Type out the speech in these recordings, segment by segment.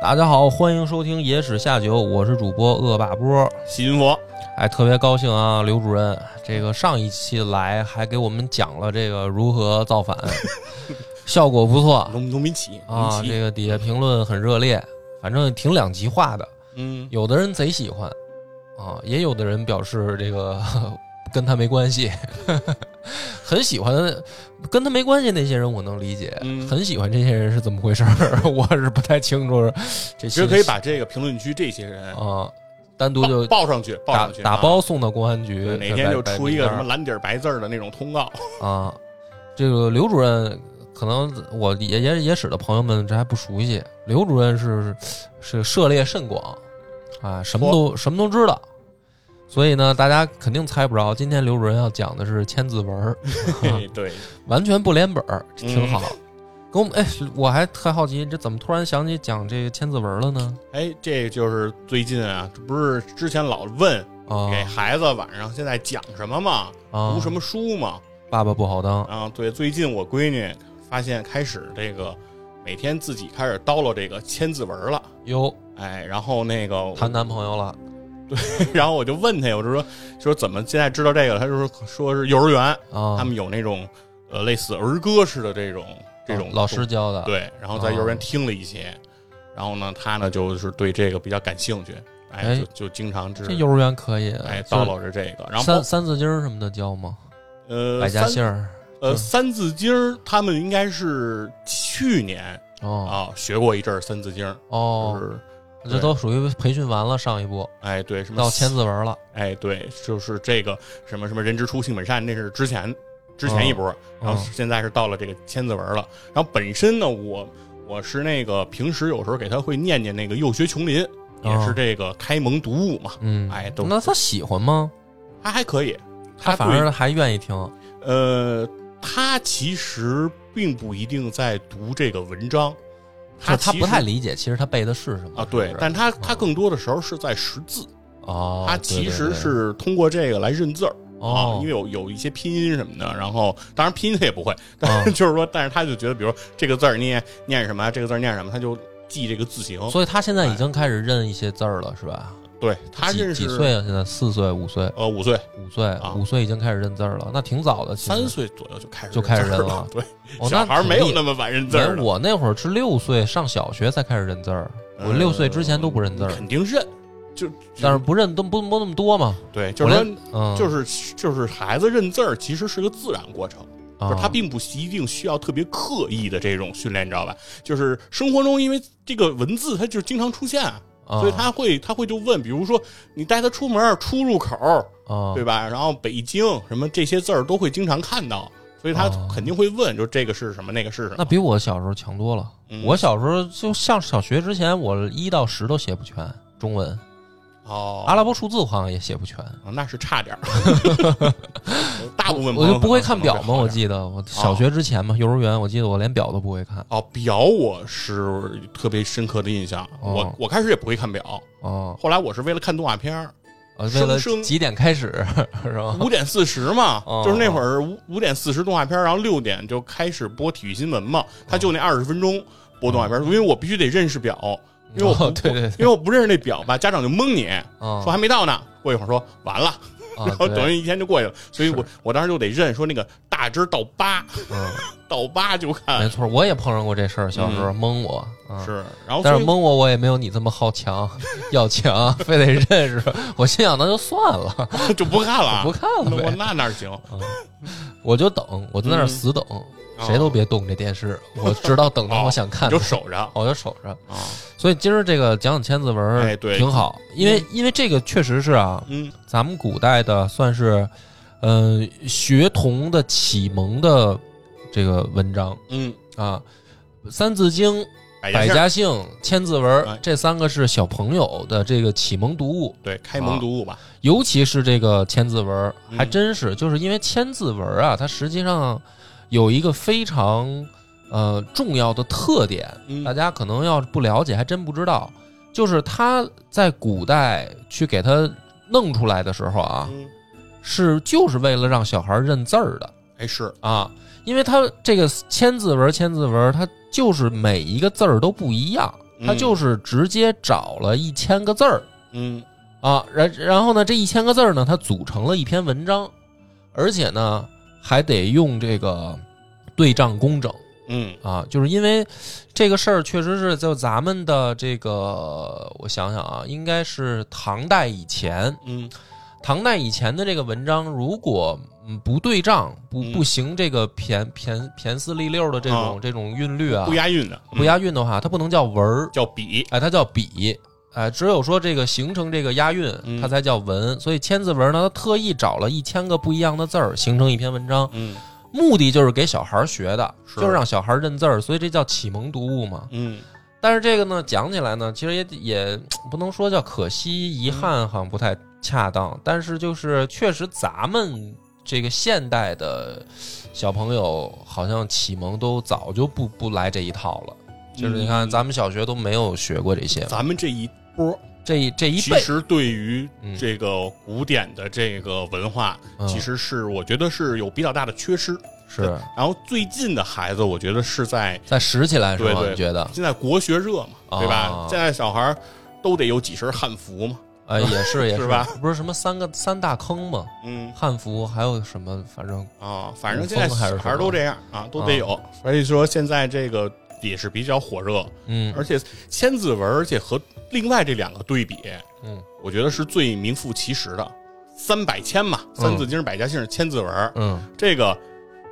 大家好，欢迎收听《野史下酒》，我是主播恶霸波。新佛，哎，特别高兴啊，刘主任，这个上一期来还给我们讲了这个如何造反，效果不错。农农民起义啊。这个底下评论很热烈，反正挺两极化的，嗯，有的人贼喜欢啊，也有的人表示这个 跟他没关系，很喜欢跟他没关系那些人我能理解，嗯很喜欢这些人是怎么回事儿，我是不太清楚。这其实可以把这个评论区这些人啊，单独就报上去，报打上去，打啊包送到公安局，对哪天就出一个什么蓝底儿白字儿的那种通告，啊。这个刘主任可能我也也也使的朋友们这还不熟悉，刘主任是是涉猎甚广啊，什么都什么都知道。所以呢，大家肯定猜不着，今天刘主任要讲的是千字文 对，完全不连本儿，嗯。挺好。跟我们哎，我还特好奇，这怎么突然想起讲这个千字文了呢？哎，这就是最近啊，这不是之前老问啊给孩子晚上现在讲什么嘛，啊，读什么书嘛，爸爸不好当。啊，对，最近我闺女发现开始这个每天自己开始叨唠这个千字文了，哟，哎，然后那个谈男朋友了 然后我就问他，我就说说怎么现在知道这个了？他就说说是幼儿园，啊，他们有那种呃类似儿歌似的这种这种哦老师教的，对，然后在幼儿园哦听了一些，然后呢，他呢就是对这个比较感兴趣，哎，哎就就经常是这幼儿园可以，哎就叨唠着这个，然后三三字经儿什么的教吗？呃百家三姓儿呃嗯三字经儿他们应该是去年哦啊学过一阵儿三字经儿，就哦，是这都属于培训完了上一步哎对什么到千字文了，哎，对，就是这个什么什么人之初性本善，那是之前之前一波，然后嗯现在是到了这个千字文了。然后本身呢，我我是那个平时有时候给他会念念那个幼学琼林，也是哦这个开蒙读物嘛，嗯，哎都那他喜欢吗？他还可以，他反而还愿意听呃，他其实并不一定在读这个文章，就是他不太理解，其实他背的是什么啊，对但他他更多的时候是在识字，哦，他其实是通过这个来认字儿。啊哦，因为有有一些拼音什么的，然后当然拼音他也不会，但啊是就是说，但是他就觉得，比如这个字儿念念什么，这个字儿念什么，他就记这个字形。所以他现在已经开始认一些字儿了，是吧？对他几认识几岁啊？现在四岁、五岁、呃，五岁、五岁啊、五岁已经开始认字儿了，那挺早的。三岁左右就开始就开始认了对，哦，小孩儿没有那么晚认字儿我那会儿是六岁上小学才开始认字儿，我六岁之前都不认字儿，肯定认，就但是不认都不不那么多嘛。对，就是说，嗯，就是就是孩子认字儿其实是个自然过程。就是啊他并不一定需要特别刻意的这种训练，你知道吧？就是生活中，因为这个文字它就经常出现，啊所以他会他会就问，比如说你带他出门出入口，啊对吧？然后北京什么这些字儿都会经常看到，所以他哦肯定会问，就这个是什么，那个是什么。那比我小时候强多了。嗯我小时候就上小学之前，我一到十都写不全中文，哦，阿拉伯数字我好像也写不全。哦那是差点儿。大部分我就不会看表嘛，可能会好点儿我记得我小学之前嘛，幼儿园我记得我连表都不会看。哦，表我是特别深刻的印象。哦我我开始也不会看表，哦，后来我是为了看动画片儿，呃为了几点开始 是吧？五点四十嘛，哦就是那会儿五五点四十动画片儿，然后六点就开始播体育新闻嘛，他就那二十分钟播动画片儿，因为我必须得认识表，因为我不、哦对对对。因为我不认识那表吧，家长就蒙你啊说还没到呢，过一会儿说完了，啊 然后等于一天就过去了，所以我我当时就得认说那个大针到八嗯，到八就看没错，我也碰上过这事儿，小时候蒙我，啊是，然后但是蒙我我也没有你这么好强，要强，非得认识。我心想那就算了，就不看了，不看了呗，那哪行？我就等，我就在那死等，哦谁都别动这电视，我直到等到我想看你就守着我就守着。啊，所以今儿这个讲讲千字文儿哎对挺好，因为因为这个确实是啊，嗯咱们古代的算是，嗯，学童的启蒙的这个文章嗯啊，《三字经》百家姓、千字文哎这三个是小朋友的这个启蒙读物，对开蒙读物吧，尤其是这个千字文，嗯还真是，就是因为千字文啊，它实际上有一个非常呃重要的特点，嗯。大家可能要是不了解，还真不知道，就是它在古代去给它弄出来的时候啊，嗯，是就是为了让小孩认字儿的。哎是，啊，因为它这个千字文，千字文，它就是每一个字儿都不一样，它嗯就是直接找了一千个字儿。嗯。啊，然然后呢，这一千个字儿呢，它组成了一篇文章，而且呢，还得用这个对仗工整嗯。啊，就是因为这个事儿确实是就咱们的这个，我想想啊，应该是唐代以前，嗯。唐代以前的这个文章，如果嗯不对仗，不嗯。不行这个骈骈骈四俪六的这种、啊这种韵律啊，不押韵的，不押韵的话，它不能叫文儿嗯，叫笔，哎，它叫笔，哎，只有说这个形成这个押韵，嗯它才叫文。所以千字文呢，它特意找了一千个不一样的字儿，形成一篇文章，嗯目的就是给小孩儿学的，是就是让小孩儿认字儿，所以这叫启蒙读物嘛。嗯但是这个呢，讲起来呢，其实也也不能说叫可惜、遗憾，好像不太恰当。但是就是确实，咱们这个现代的小朋友，好像启蒙都早就不不来这一套了。就是你看，嗯咱们小学都没有学过这些，咱们这一波这一这一辈，其实对于嗯这个古典的这个文化，嗯其实是我觉得是有比较大的缺失。是然后最近的孩子，我觉得是在在拾起来是吗？对对你觉得？现在国学热嘛，啊对吧？现在小孩儿都得有几身汉服嘛，哎，也是 也是吧？不是什么三个三大坑嘛？嗯汉服还有什么？反正啊，反正现在小孩儿都这样啊，都得有。所以说现在这个也是比较火热，嗯。而且千字文，而且和另外这两个对比，嗯。我觉得是最名副其实的。三百千嘛，三字经、百家姓、千字文，嗯。这个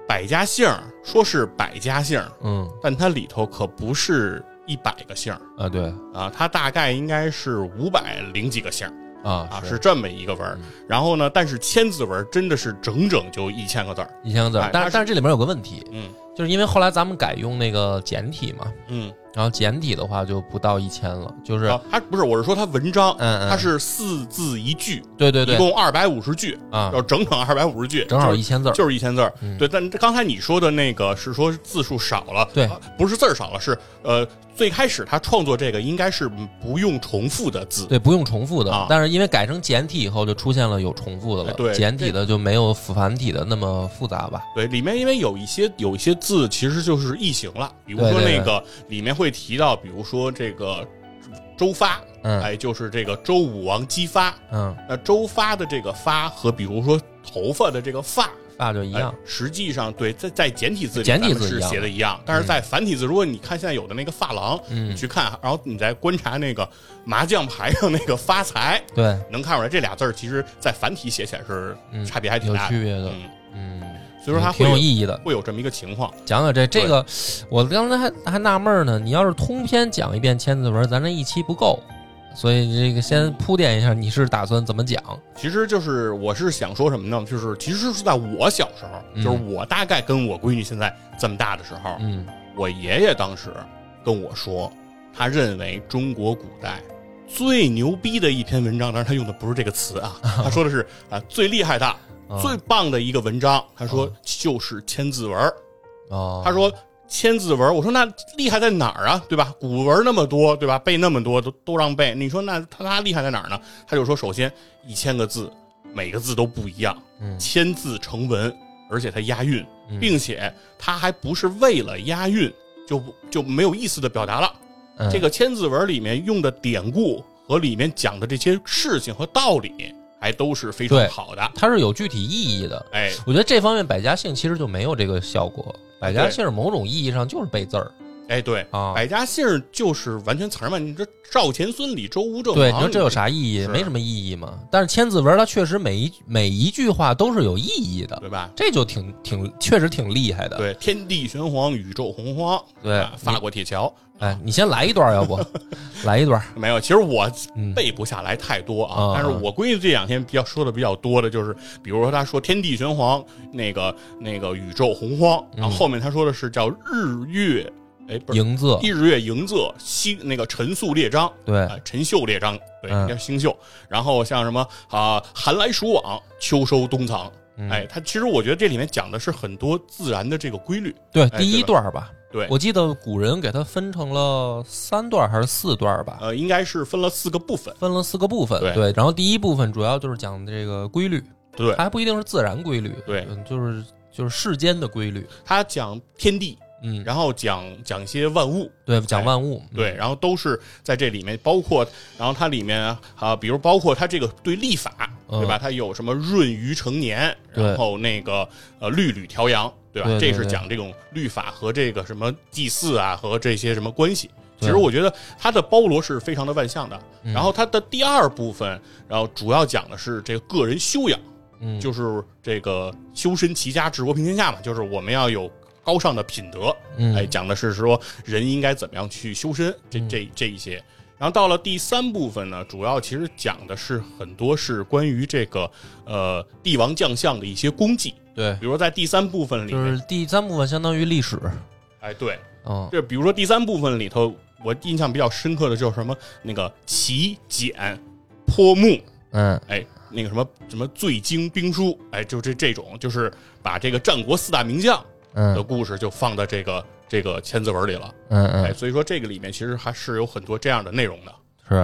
百家姓说是百家姓，嗯。但它里头可不是一百个姓。啊对。啊，它大概应该是五百零几个姓。啊啊，是。这么一个文嗯。然后呢，但是千字文真的是整整就一千个字儿。一千个字儿。哎，但是但是这里面有个问题，嗯就是因为后来咱们改用那个简体嘛，嗯，然后简体的话就不到一千了，就是啊，它不是，我是说它文章，嗯嗯它是四字一句，对对对一共二百五十句，啊要，整整二百五十句，正好就是一千字儿，就是一千字对，但刚才你说的那个是说字数少了，对啊不是字儿少了，是呃，最开始他创作这个应该是不用重复的字，对，不用重复的，啊但是因为改成简体以后，就出现了有重复的了。简体的就没有繁体的那么复杂吧？对，里面因为有一些有一些字其实就是异形了，比如说那个里面会提到，比如说这个周发，嗯哎，就是这个周武王姬发，嗯，那周发的这个发和比如说头发的这个发。发就一样哎。实际上，对，在在简体字里，简体字是写的一样，但是在繁体字，如果你看现在有的那个发廊，嗯你去看，然后你再观察那个麻将牌上那个发财，对，能看出来这俩字儿其实在繁体写起来是嗯差别还挺大的。区别的。嗯，嗯，所以说它会挺有意义的。会有这么一个情况。讲讲这这个，我刚才还还纳闷呢。你要是通篇讲一遍千字文，咱这一期不够，所以这个先铺垫一下，你是打算怎么讲？其实就是我是想说什么呢？就是其实是在我小时候，嗯就是我大概跟我闺女现在这么大的时候，嗯我爷爷当时跟我说，他认为中国古代最牛逼的一篇文章，当然他用的不是这个词啊，他说的是啊最厉害的、啊最棒的一个文章，他说就是千字文儿。哦，他说千字文，我说那厉害在哪儿啊？对吧？古文那么多，对吧？背那么多都都让背，你说那他他厉害在哪儿呢？他就说，首先一千个字，每个字都不一样，嗯千字成文，而且它押韵，嗯并且他还不是为了押韵就不就没有意思的表达了。嗯这个千字文里面用的典故和里面讲的这些事情和道理，还都是非常好的。它是有具体意义的。哎，我觉得这方面百家姓其实就没有这个效果。百家姓某种意义上就是背字儿哎，对，啊。百家姓儿就是完全词儿嘛。你这赵钱孙李周吴郑对，王，你说这有啥意义？是没什么意义嘛。但是千字文它确实每一每一句话都是有意义的，对吧？这就挺挺确实挺厉害的。对，天地玄黄，宇宙洪荒，对啊法国铁桥哎，你先来一段，要不 来一段？没有？其实我嗯，背不下来太多啊啊，但是我闺女这两天比较说的比较多的就是，比如说她说天地玄黄，那个那个宇宙洪荒，然后后面她说的是叫日月哎，不是迎仄，一日月迎仄，星那个陈宿列张，对啊，陈秀列张，对，嗯叫星宿。然后像什么啊，寒来暑往，秋收冬藏，嗯哎，它其实我觉得这里面讲的是很多自然的这个规律。对，哎第一段吧，对，我记得古人给它分成了三段还是四段吧，呃，应该是分了四个部分。分了四个部分。对然后第一部分主要就是讲这个规律，对它，还不一定是自然规律，对嗯，就是就是世间的规律，它讲天地，嗯，然后讲讲一些万物，对，讲万物，嗯对，然后都是在这里面，包括，然后它里面啊，比如包括它这个对历法，嗯对吧？它有什么闰余成年，然后那个呃律吕调阳，对吧？对对对这是讲这种律法和这个什么祭祀啊和这些什么关系。其实我觉得它的包罗是非常的万象的。嗯然后它的第二部分，然后主要讲的是这个个人修养，嗯，就是这个修身齐家治国平天下嘛，就是我们要有高尚的品德，嗯。哎，讲的是说人应该怎么样去修身，这这这一些。然后到了第三部分呢，主要其实讲的是很多是关于这个呃帝王将相的一些功绩，对，比如说在第三部分里就面，是第三部分相当于历史，哎，对，嗯，这比如说第三部分里头，我印象比较深刻的就是什么那个齐简泼墨，嗯。哎，那个什么什么醉经兵书，哎，就这这种，就是把这个战国四大名将的嗯故事就放在这个这个千字文里了。嗯哎，嗯，所以说这个里面其实还是有很多这样的内容的。是，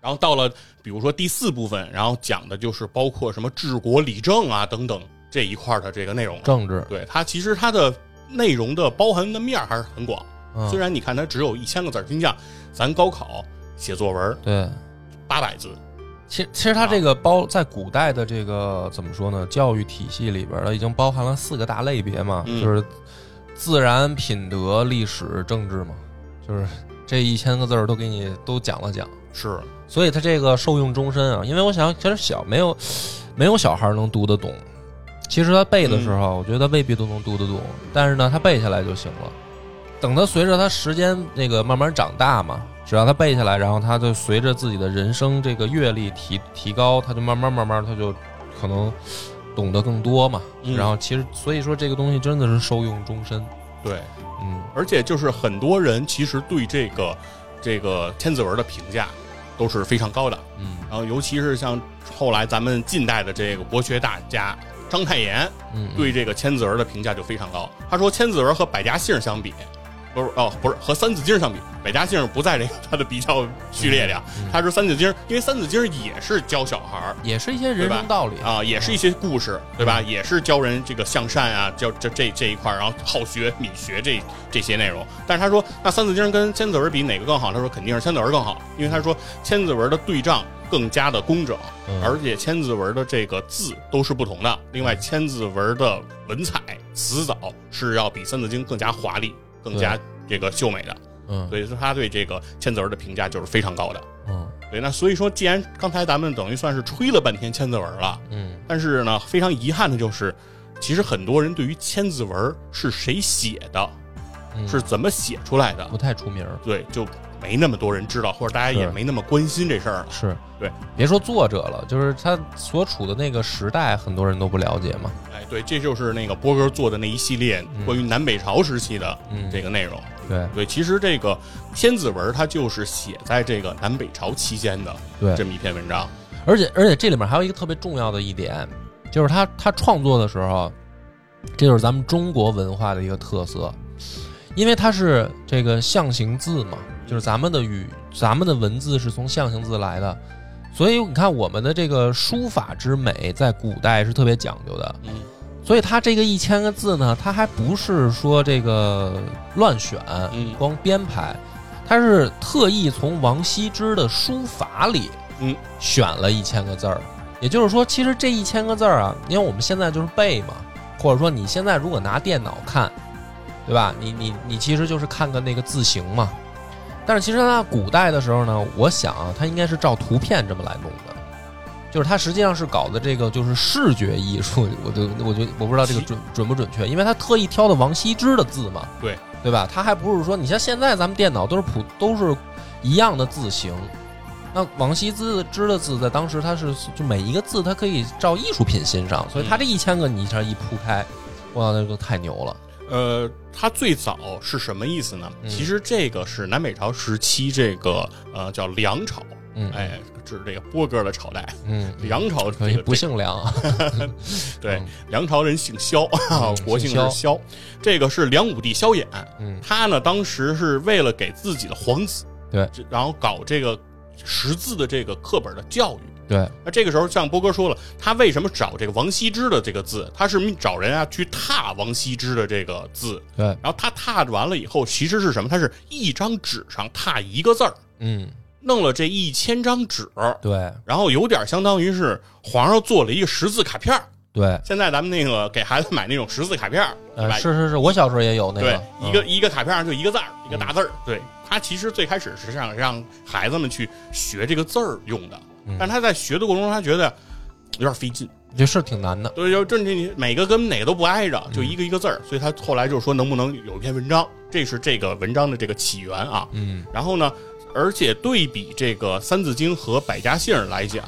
然后到了比如说第四部分，然后讲的就是包括什么治国理政啊等等这一块的这个内容。政治，对它其实它的内容的包含的面还是很广。嗯虽然你看它只有一千个字儿，你像咱高考写作文对。八百字，其实，其实它这个包在古代的这个怎么说呢？教育体系里边儿，它已经包含了四个大类别嘛，嗯就是自然、品德、历史、政治嘛，就是这一千个字儿都给你都讲了讲。是所以它这个受用终身啊，因为我想其实小没有没有小孩能读得懂，其实他背的时候，我觉得未必都能读得懂，但是呢，他背下来就行了。等他随着他时间那个慢慢长大嘛，只要他背下来，然后他就随着自己的人生这个阅历提提高，他就慢慢慢慢他就可能懂得更多嘛。嗯然后其实所以说这个东西真的是受用终身。对，嗯而且就是很多人其实对这个这个千字文的评价都是非常高的。嗯然后尤其是像后来咱们近代的这个国学大家章太炎嗯，对这个千字文的评价就非常高。他说千字文和百家姓相比，不是哦，不是和三字经相比，百家姓不在这个它的比较序列里啊。嗯他说三字经，因为三字经也是教小孩儿也是一些人生道理啊，也是一些故事，对吧？也是教人这个向善啊，教这这这一块儿，然后好学、敏学这这些内容。但是他说，那三字经跟千字文比哪个更好？他说肯定是千字文更好，因为他说千字文的对仗更加的工整，嗯而且千字文的这个字都是不同的。另外，千字文的文采词藻是要比三字经更加华丽、更加这个秀美的。嗯所以说，他对这个千字文的评价就是非常高的。嗯对，那所以说，既然刚才咱们等于算是吹了半天千字文了，嗯但是呢，非常遗憾的就是，其实很多人对于千字文是谁写的，嗯，是怎么写出来的不，太出名。对，就没那么多人知道，或者大家也没那么关心这事儿了。是对，别说作者了，就是他所处的那个时代，很多人都不了解嘛。哎，对，这就是那个波哥做的那一系列嗯关于南北朝时期的嗯，这个内容。对对，其实这个千子文它就是写在这个南北朝期间的对这，么一篇文章。而且而且这里面还有一个特别重要的一点，就是他他创作的时候，这就是咱们中国文化的一个特色，因为它是这个象形字嘛，就是咱们的语咱们的文字是从象形字来的，所以你看我们的这个书法之美，在古代是特别讲究的。嗯所以它这个一千个字呢，它还不是说这个乱选，嗯光编排，它是特意从王羲之的书法里，嗯，选了一千个字儿。也就是说，其实这一千个字儿啊，因为我们现在就是背嘛，或者说你现在如果拿电脑看，对吧？你你你其实就是看看那个字形嘛。但是其实它古代的时候呢，我想啊，它应该是照图片这么来弄的。就是它实际上是搞的这个就是视觉艺术，我就我就我不知道这个准准不准确，因为他特意挑的王羲之的字嘛，对对吧？他还不是说你像现在咱们电脑都是普都是一样的字形，那王羲之之的字在当时他是就每一个字它可以照艺术品欣赏，所以他这一千个你一下一铺开，哇，那就太牛了。呃，它最早是什么意思呢？嗯其实这个是南北朝时期这个呃叫梁朝，嗯，哎，指这个波哥的朝代。嗯，梁朝不这个姓梁啊，对嗯，梁朝人姓萧，国姓萧。这个是梁武帝萧衍，嗯他呢当时是为了给自己的皇子，对，然后搞这个识字的这个课本的教育。对，那这个时候，像波哥说了，他为什么找这个王羲之的这个字？他是找人啊去拓王羲之的这个字，对，然后他拓完了以后，其实是什么？他是一张纸上拓一个字儿，嗯，弄了这一千张纸，对，然后有点相当于是皇上做了一个识字卡片儿。对，现在咱们那个给孩子买那种识字卡片儿，对呃，是是是，我小时候也有那对个，，嗯。一个一个卡片上就一个字儿，一个大字儿。对，他其实最开始是想让孩子们去学这个字儿用的，嗯。但他在学的过程中，他觉得有点费劲。这是挺难的，对，就这你每个跟哪个都不挨着，嗯。就一个一个字儿，所以他后来就说能不能有一篇文章，这是这个文章的这个起源啊。嗯。然后呢，而且对比这个《三字经》和百家姓来讲，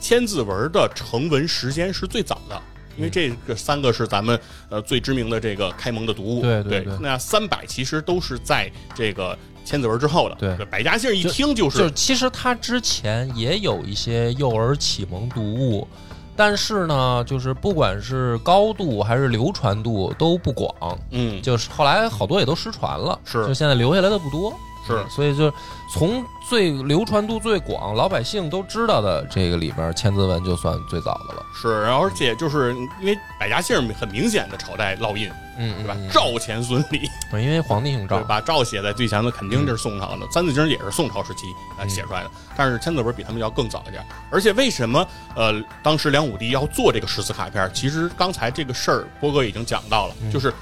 千字文的成文时间是最早的。因为这个三个是咱们呃最知名的这个开蒙的读物，对对对对。那三百其实都是在这个千字文之后的。对。百家姓一听就是就是其实他之前也有一些幼儿启蒙读物，但是呢，就是不管是高度还是流传度都不广，嗯。就是后来好多也都失传了，是。就现在留下来的不多，是嗯所以就从最流传度最广、老百姓都知道的这个里边，千字文就算最早的了，是，然后而且就是因为百家姓很明显的朝代烙印，嗯，对吧？嗯赵钱孙李，对因为皇帝姓赵，把赵写在最前头，肯定就是宋朝的。三字经也是宋朝时期呃嗯写出来的，但是千字文比他们要更早一点。而且为什么呃当时梁武帝要做这个识字卡片？其实刚才这个事儿波哥已经讲到了，嗯就是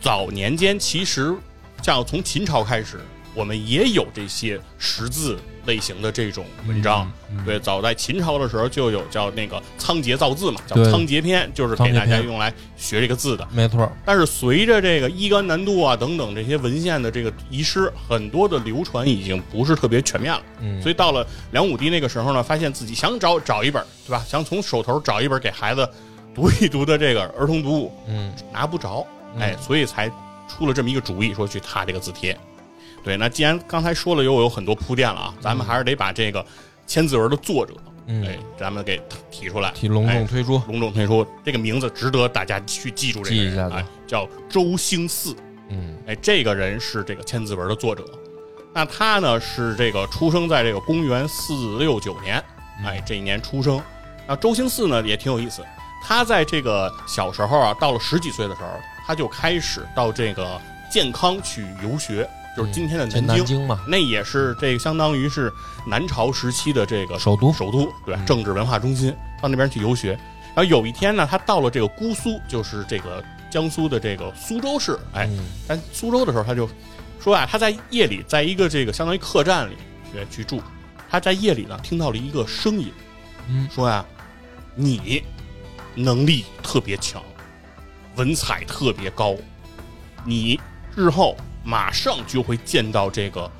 早年间其实像从秦朝开始，我们也有这些识字类型的这种文章。嗯对，早在秦朝的时候就有叫那个仓颉造字嘛，叫仓颉篇，就是给大家用来学这个字的。没错，但是随着这个一干难度啊等等这些文献的这个遗失，很多的流传已经不是特别全面了。嗯，所以到了梁武帝那个时候呢，发现自己想找找一本，对吧？想从手头找一本给孩子读一读的这个儿童读物，嗯拿不着，嗯哎，所以才出了这么一个主意，说去踏这个字帖。对，那既然刚才说了又有很多铺垫了啊，咱们还是得把这个千字文的作者，嗯哎，咱们给提出来，提隆重哎推出，隆重推出这个名字，值得大家去记住这个人记一下子哎，叫周兴嗣。嗯哎，这个人是这个千字文的作者。那他呢是这个出生在这个公元四六九年，哎，这一年出生。那周兴嗣呢也挺有意思，他在这个小时候啊，到了十几岁的时候，他就开始到这个健康去游学，就是今天的南京。南京嘛，那也是这个相当于是南朝时期的这个首都首都对？嗯政治文化中心，到那边去游学。然后有一天呢，他到了这个姑苏，就是这个江苏的这个苏州市，哎，嗯在苏州的时候，他就说啊，他在夜里在一个这个相当于客栈里去去住，他在夜里呢听到了一个声音，嗯说呀、你能力特别强，文采特别高，你日后马上就会见到这个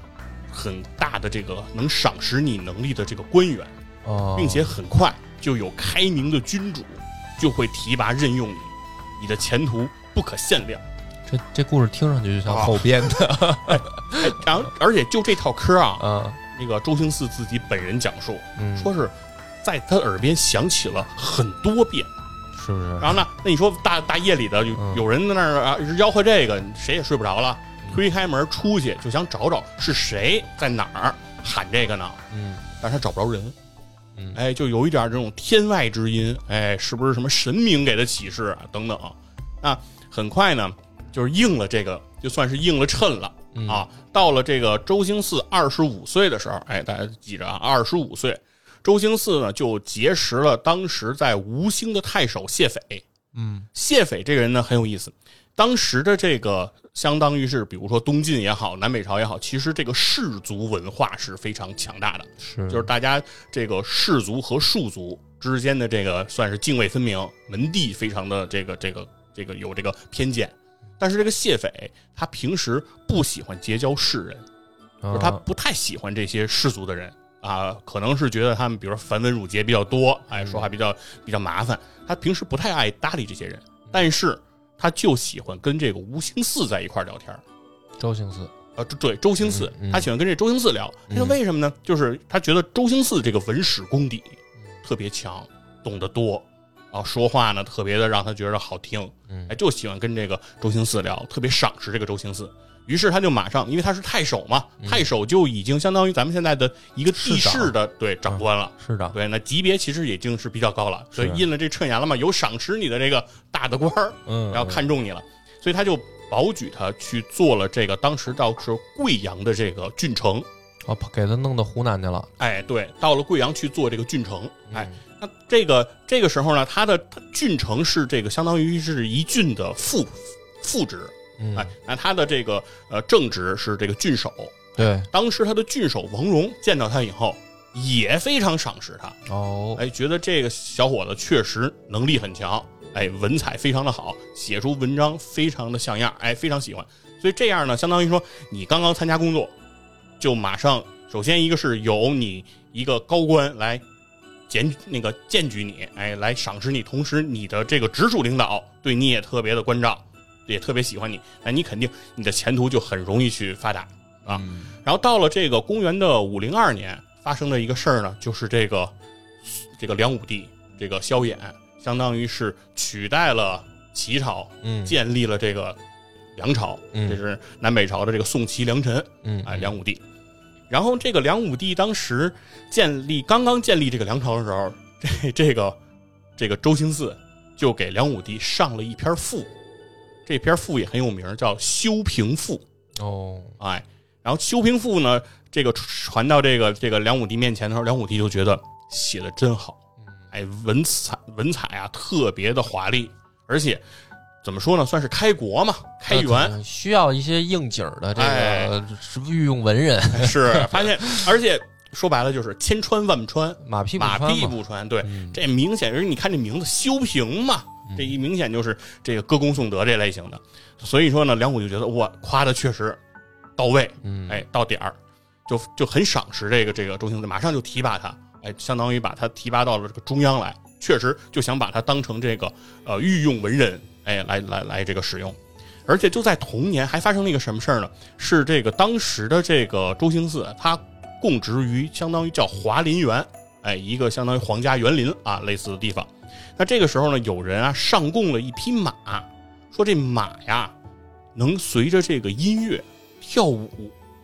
很大的这个能赏识你能力的这个官员，哦，并且很快就有开明的君主就会提拔任用你，你的前途不可限量。这这故事听上去就像啊后编的 哎，然后而且就这套嗑啊，啊，那个周星四自己本人讲述，嗯，说是在他耳边响起了很多遍。是不是？然后呢，那你说大大夜里的有人在那儿啊吆喝这个，谁也睡不着了，推开门出去就想找找是谁在哪儿喊这个呢，嗯但是他找不着人。嗯哎，就有一点这种天外之音，哎，是不是什么神明给他启示啊？等等，啊，很快呢，就是应了这个，就算是应了谶了。嗯啊，到了这个周星四二十五岁的时候，哎，大家记着啊，二十五岁，周星四呢就结识了当时在吴兴的太守谢斐。嗯谢斐这个人呢很有意思，当时的这个相当于是，比如说东晋也好，南北朝也好，其实这个氏族文化是非常强大的，是就是大家这个氏族和庶族之间的这个算是泾渭分明，门第非常的这个这个这个有这个偏见。但是这个谢斐他平时不喜欢结交世人，就是他啊不太喜欢这些氏族的人啊，可能是觉得他们比如说繁文缛节比较多，哎，说话比较比较麻烦，他平时不太爱搭理这些人。但是他就喜欢跟这个吴兴嗣在一块儿聊天儿。周兴嗣，呃，对，周兴嗣，嗯嗯他喜欢跟这周兴嗣聊，嗯那为什么呢？就是他觉得周兴嗣这个文史功底特别强，懂得多，然后说话呢特别的让他觉得好听，嗯哎，就喜欢跟这个周兴嗣聊，特别赏识这个周星驰。于是他就马上，因为他是太守嘛，嗯太守就已经相当于咱们现在的一个地市的对长官了。是的，对，那级别其实已经是比较高了，所以印了这衬言了嘛，有赏识你的这个大的官儿，嗯，然后看中你了，所以他就保举他去做了这个当时倒是贵阳的这个郡城。哦，给他弄到湖南去了，哎，对，到了贵阳去做这个郡城。哎，嗯，那这个这个时候呢，他的郡城是这个相当于是一郡的副副职。嗯哎，那他的这个呃正职是这个郡守。对，当时他的郡守王荣见到他以后，也非常赏识他。哦，哎，觉得这个小伙子确实能力很强，哎，文采非常的好，写出文章非常的像样，哎，非常喜欢。所以这样呢，相当于说你刚刚参加工作，就马上首先一个是由你一个高官来检那个荐举你，哎，来赏识你，同时你的这个直属领导对你也特别的关照，也特别喜欢你，那你肯定你的前途就很容易去发达啊。嗯然后到了这个公元的五零二年，发生的一个事儿呢，就是这个这个梁武帝这个萧衍，相当于是取代了齐朝，嗯，建立了这个梁朝，嗯这是南北朝的这个宋齐梁陈，嗯，哎，梁武帝。然后这个梁武帝当时建立刚刚建立这个梁朝的时候，这这个这个周兴嗣就给梁武帝上了一篇赋，这篇赋也很有名，叫《修平赋》。哦，哎，然后《修平赋》呢，这个传到这个这个梁武帝面前的时候，梁武帝就觉得写的真好，哎，文采文采啊特别的华丽，而且怎么说呢，算是开国嘛，开元呃需要一些应景儿的这哎个是御用文人，是 发现，而且说白了就是千穿万穿，马屁不马屁不穿，对，嗯这明显，而且你看这名字修平嘛，这一明显就是这个歌功颂德这类型的，所以说呢，梁武就觉得哇，夸的确实到位，嗯，哎，到点儿，就就很赏识这个这个周星驰，马上就提拔他，哎，相当于把他提拔到了这个中央来，确实就想把他当成这个呃御用文人，哎，来来来这个使用。而且就在同年还发生了一个什么事儿呢？是这个当时的这个周星嗣，他供职于相当于叫华林园，哎，一个相当于皇家园林啊类似的地方。那这个时候呢，有人啊上供了一匹马，说这马呀能随着这个音乐跳舞，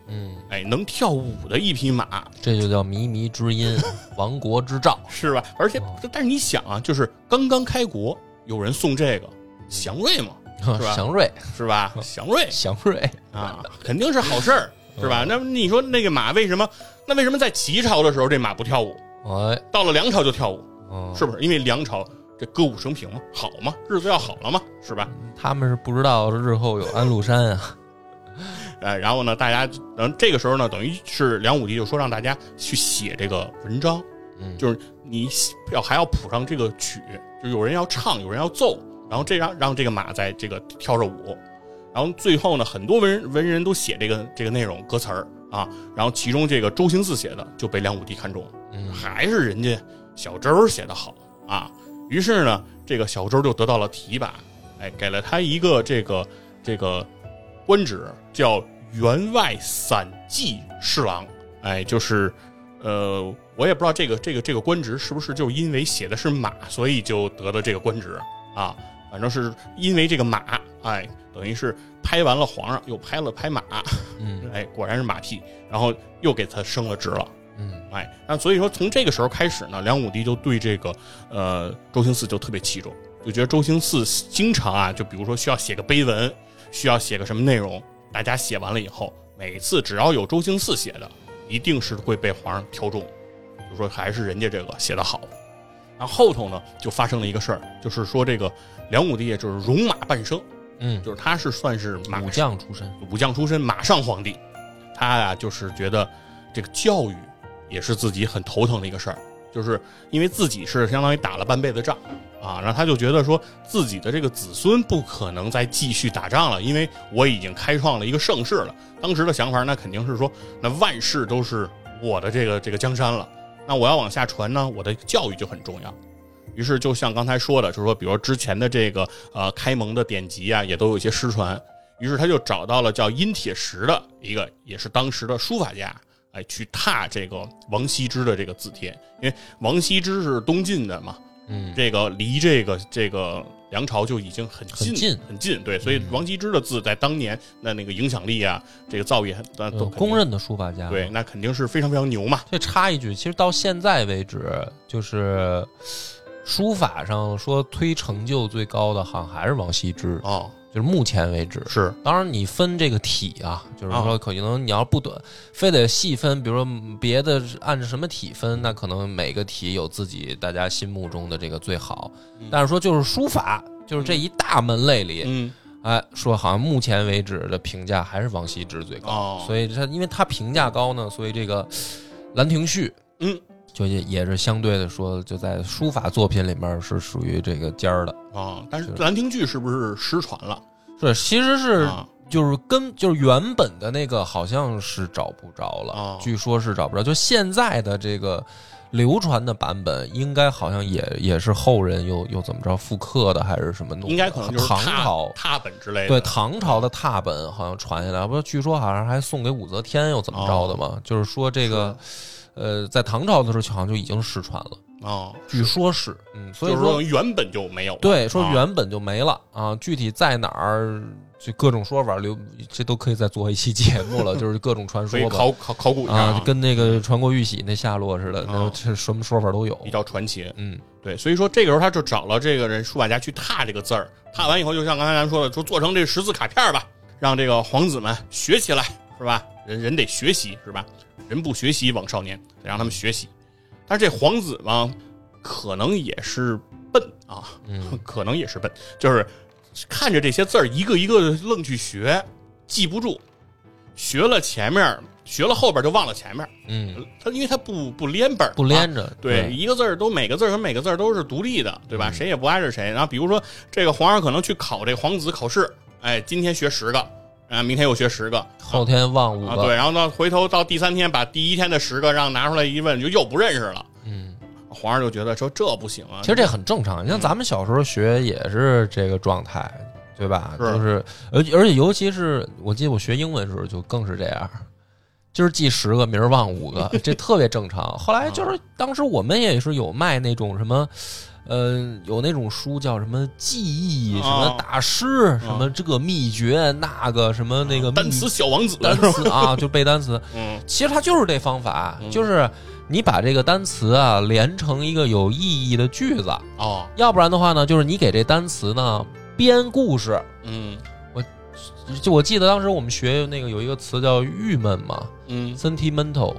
嗯，哎，能跳舞的一匹马，这就叫靡靡之音，亡国之兆，是吧？而且哦，但是你想啊，就是刚刚开国，有人送这个祥瑞嘛，是吧祥瑞，是吧？祥瑞 祥瑞，啊，肯定是好事儿，是嗯吧？那你说那个马为什么？那为什么在齐朝的时候这马不跳舞，哎，到了梁朝就跳舞？嗯是不是？因为梁朝这歌舞升平嘛，好嘛，日子要好了嘛，是吧？他们是不知道日后有安禄山啊，哎，然后呢，大家，嗯，这个时候呢，等于是梁武帝就说让大家去写这个文章，嗯，就是你要还要谱上这个曲，就有人要唱，有人要奏，然后这让让这个马在这个跳着舞，然后最后呢，很多文文人都写这个这个内容歌词儿啊，然后其中这个周星嗣写的就被梁武帝看中，嗯还是人家小周写的好啊，于是呢，这个小周就得到了提拔，哎，给了他一个这个这个官职，叫员外散骑侍郎，哎，就是呃，我也不知道这个这个这个官职是不是就因为写的是马，所以就得了这个官职啊，反正是因为这个马，哎，等于是拍完了皇上，又拍了拍马，嗯 哎，果然是马屁，然后又给他升了职了。嗯哎，那所以说从这个时候开始呢，梁武帝就对这个呃周星嗣就特别器重，就觉得周星嗣经常啊，就比如说需要写个碑文，需要写个什么内容，大家写完了以后，每次只要有周星嗣写的，一定是会被皇上挑中，就说还是人家这个写的好。然后后头呢，就发生了一个事儿，就是说这个梁武帝就是戎马半生，嗯，就是他是算是马武将出身，武将出身，马上皇帝，他呀就是觉得这个教育也是自己很头疼的一个事儿，就是因为自己是相当于打了半辈子仗啊，然后他就觉得说自己的这个子孙不可能再继续打仗了，因为我已经开创了一个盛世了。当时的想法那肯定是说，那万事都是我的这个这个江山了，那我要往下传呢，我的教育就很重要。于是就像刚才说的，就是说，比如之前的这个呃开蒙的典籍啊，也都有一些失传。于是他就找到了叫殷铁石的一个，也是当时的书法家，哎，去拓这个王羲之的这个字帖，因为王羲之是东晋的嘛，嗯，这个离这个这个梁朝就已经很近很近很近，对，所以嗯王羲之的字在当年那那个影响力啊，这个造诣那都公认的书法家。对，，那肯定是非常非常牛嘛。这插一句，其实到现在为止，就是书法上说推成就最高的，好像还是王羲之，哦，就是目前为止。是当然，你分这个体啊，就是啊说，可能你要不短，非得细分，比如说别的按照什么体分，那可能每个体有自己大家心目中的这个最好。但是说就是书法，就是这一大门类里，嗯哎，说好像目前为止的评价还是王羲之最高。哦，所以他因为他评价高呢，所以这个《兰亭序》嗯就也也是相对的说，就在书法作品里面是属于这个尖儿的。啊，但是是《兰亭序》是不是失传了？是，其实是啊就是跟就是原本的那个好像是找不着了，哦据说是找不着。就现在的这个流传的版本，应该好像也也是后人又又怎么着复刻的，还是什么？应该可能就是唐朝。拓本之类的。对唐朝的拓本好像传下来，不是？据说好像还送给武则天，又怎么着的嘛？就是说这个，呃，在唐朝的时候好像就已经失传了，哦，据说是，嗯，所以就是说说原本就没有。对，说啊原本就没了啊，具体在哪儿，就各种说法，留这都可以再做一期节目了，就是各种传说吧。考考考古一下啊，就跟那个传国玉玺那下落似的，啊那这什么说法都有。比较传奇。嗯对，所以说这个时候他就找了这个人书法家去拓这个字儿，拓完以后，就像刚才咱们说的，说做成这识字卡片儿吧，让这个皇子们学起来，是吧？人人得学习，是吧？人不学习枉少年，得让他们学习。但是这皇子嘛，可能也是笨啊，嗯，可能也是笨，就是看着这些字儿一个一个愣去学，记不住，学了前面，学了后边就忘了前面。嗯，他因为他不不连本不连着。对，一个字儿都每个字儿和每个字儿都是独立的，对吧？嗯谁也不挨着谁。然后比如说这个皇上可能去考这个皇子考试，哎，今天学十个，啊，明天又学十个，后天忘五啊，个。对，然后到回头到第三天把第一天的十个让拿出来一问，就又不认识了。嗯，皇上就觉得说这不行啊，其实这很正常。你像咱们小时候学也是这个状态，对吧？是就是而而且尤其是我记得我学英文的时候就更是这样。今儿记十个，明儿忘五个，这特别正常。后来就是当时我们也是有卖那种什么，呃，有那种书叫什么记忆，什么哦大师，什么这个秘诀，那个什么那个秘单词小王子单？词啊，就背单词。嗯其实它就是这方法，嗯就是你把这个单词啊连成一个有意义的句子，哦要不然的话呢，就是你给这单词呢编故事。嗯我就我记得当时我们学那个有一个词叫郁闷嘛嗯，，sentimental。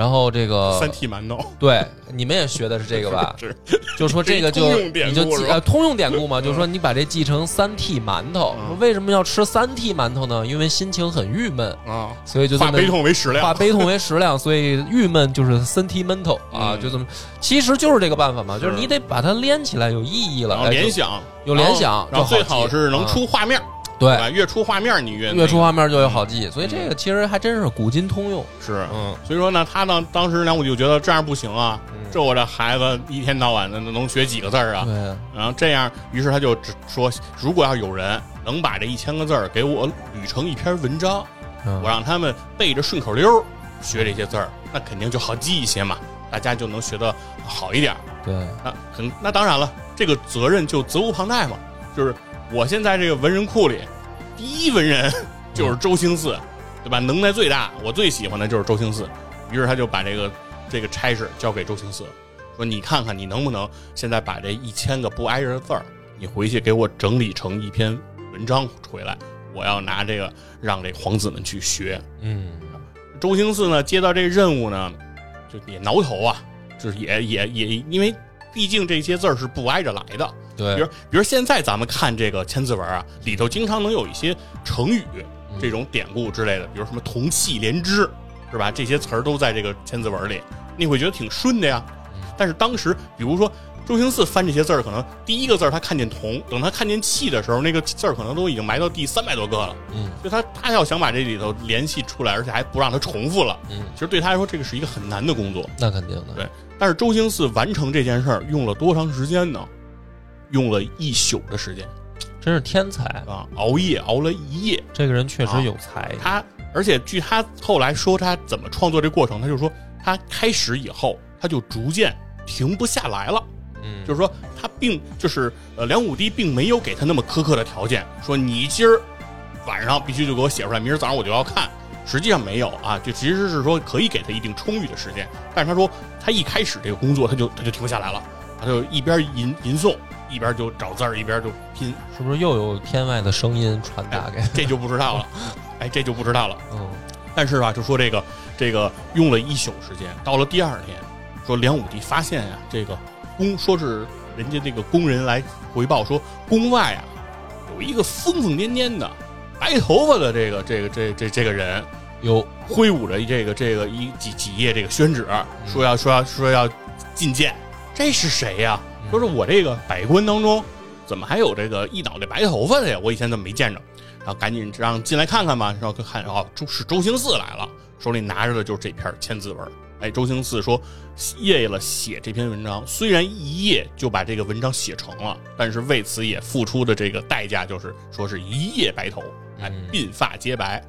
然后这个三屉馒头对，你们也学的是这个吧？是。就说这个就你就记呃通用典故嘛，就说你把这记成三屉馒头。为什么要吃三屉馒头呢？因为心情很郁闷，啊，所以就化悲痛为食量。化。悲痛为食量，所以郁闷就是 sentimental 啊，嗯。就这么，其实就是这个办法嘛，就是你得把它连起来，有意义了，联想，有联想然后最好是能啊。出画面，对，吧？越出画面你越越出画面就越好记，所以这个其实还真是古今通用。个是，嗯，所以说呢，他呢当时呢，我就觉得这样不行啊，嗯这我这孩子一天到晚的能学几个字儿啊？对，然后这样，于是他就只说，如果要有人能把这一千个字儿给我捋成一篇文章，嗯我让他们背着顺口溜儿学这些字儿，那肯定就好记一些嘛，大家就能学得好一点儿。对，那很，那当然了，这个责任就责无旁贷嘛。就是我现在这个文人库里，第一文人就是周兴嗣，对吧？能耐最大，我最喜欢的就是周兴嗣。于是他就把这个这个差事交给周兴嗣，说你看看你能不能现在把这一千个不挨着的字儿，你回去给我整理成一篇文章回来，我要拿这个让这皇子们去学。嗯，周兴嗣呢，接到这任务呢，就也挠头啊，就是也也也，因为毕竟这些字儿是不挨着来的。比如，，比如现在咱们看这个千字文啊，里头经常能有一些成语这种典故之类的，比如什么同气连枝，是吧？这些词儿都在这个千字文里，你会觉得挺顺的呀。但是当时，比如说周星四翻这些字儿，可能第一个字儿他看见同，等他看见气的时候，那个字儿可能都已经埋到第三百多个了。嗯，就他他要想把这里头联系出来，而且还不让他重复了。嗯，其实对他来说，这个是一个很难的工作。那肯定的。对但是周星四完成这件事儿用了多长时间呢？用了一宿的时间真是天才，啊，熬夜熬了一夜。这个人确实有才。他而且据他后来说，他怎么创作这过程，他就说他开始以后，他就逐渐停不下来了。嗯，就是说他并就是呃梁武帝并没有给他那么苛刻的条件，说你今儿晚上必须就给我写出来，明儿早上我就要看。实际上没有啊，就其实是说可以给他一定充裕的时间，但是他说他一开始这个工作他就他就停不下来了，他就一边吟吟诵，一边就找字儿，一边就拼，是不是又有天外的声音传达给？这就不知道了，哎，这就不知道了。嗯。但是吧，就说这个这个用了一宿时间，到了第二天，说梁武帝发现呀、这个宫说是人家这个工人来回报说，宫外啊有一个疯疯癫癫的白头发的这个这个这这这个人，有挥舞着这个这个一几几页这个宣纸，说要说要说要觐见，这是谁呀、说是我这个百官当中，怎么还有这个一脑袋白头发的呀？我以前怎么没见着？然后赶紧让进来看看吧。然后看哦，周是周星四来了，手里拿着的就是这篇千字文。哎，周星四说，夜了写这篇文章，虽然一夜就把这个文章写成了，但是为此也付出的这个代价就是说是一夜白头，哎嗯，鬓发皆白。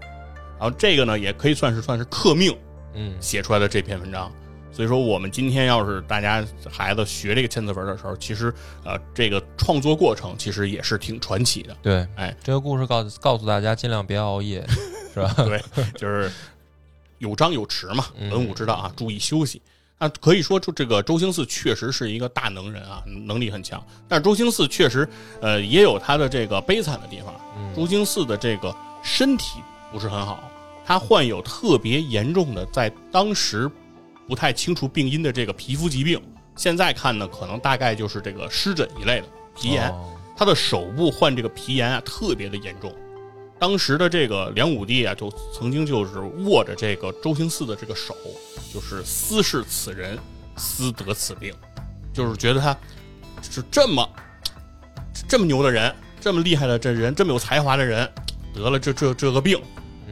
然后这个呢，也可以算是算是克命，嗯写出来的这篇文章。所以说，我们今天要是大家孩子学这个千字文的时候，其实呃，这个创作过程其实也是挺传奇的。对，哎，这个故事告告诉大家尽量别熬夜，是吧？对，就是有章有弛嘛，嗯文武之道啊，注意休息。那可以说，就这个周星四确实是一个大能人啊，能力很强。但是周星四确实，呃，也有他的这个悲惨的地方。嗯周星四的这个身体不是很好，他患有特别严重的，在当时不太清楚病因的这个皮肤疾病。现在看呢，可能大概就是这个湿疹一类的皮炎。哦他的手部患这个皮炎啊，特别的严重。当时的这个梁武帝啊，就曾经就是握着这个周星四的这个手，就是私视此人，私得此病，就是觉得他是这么这么牛的人，这么厉害的这人，这么有才华的人，得了这这这个病，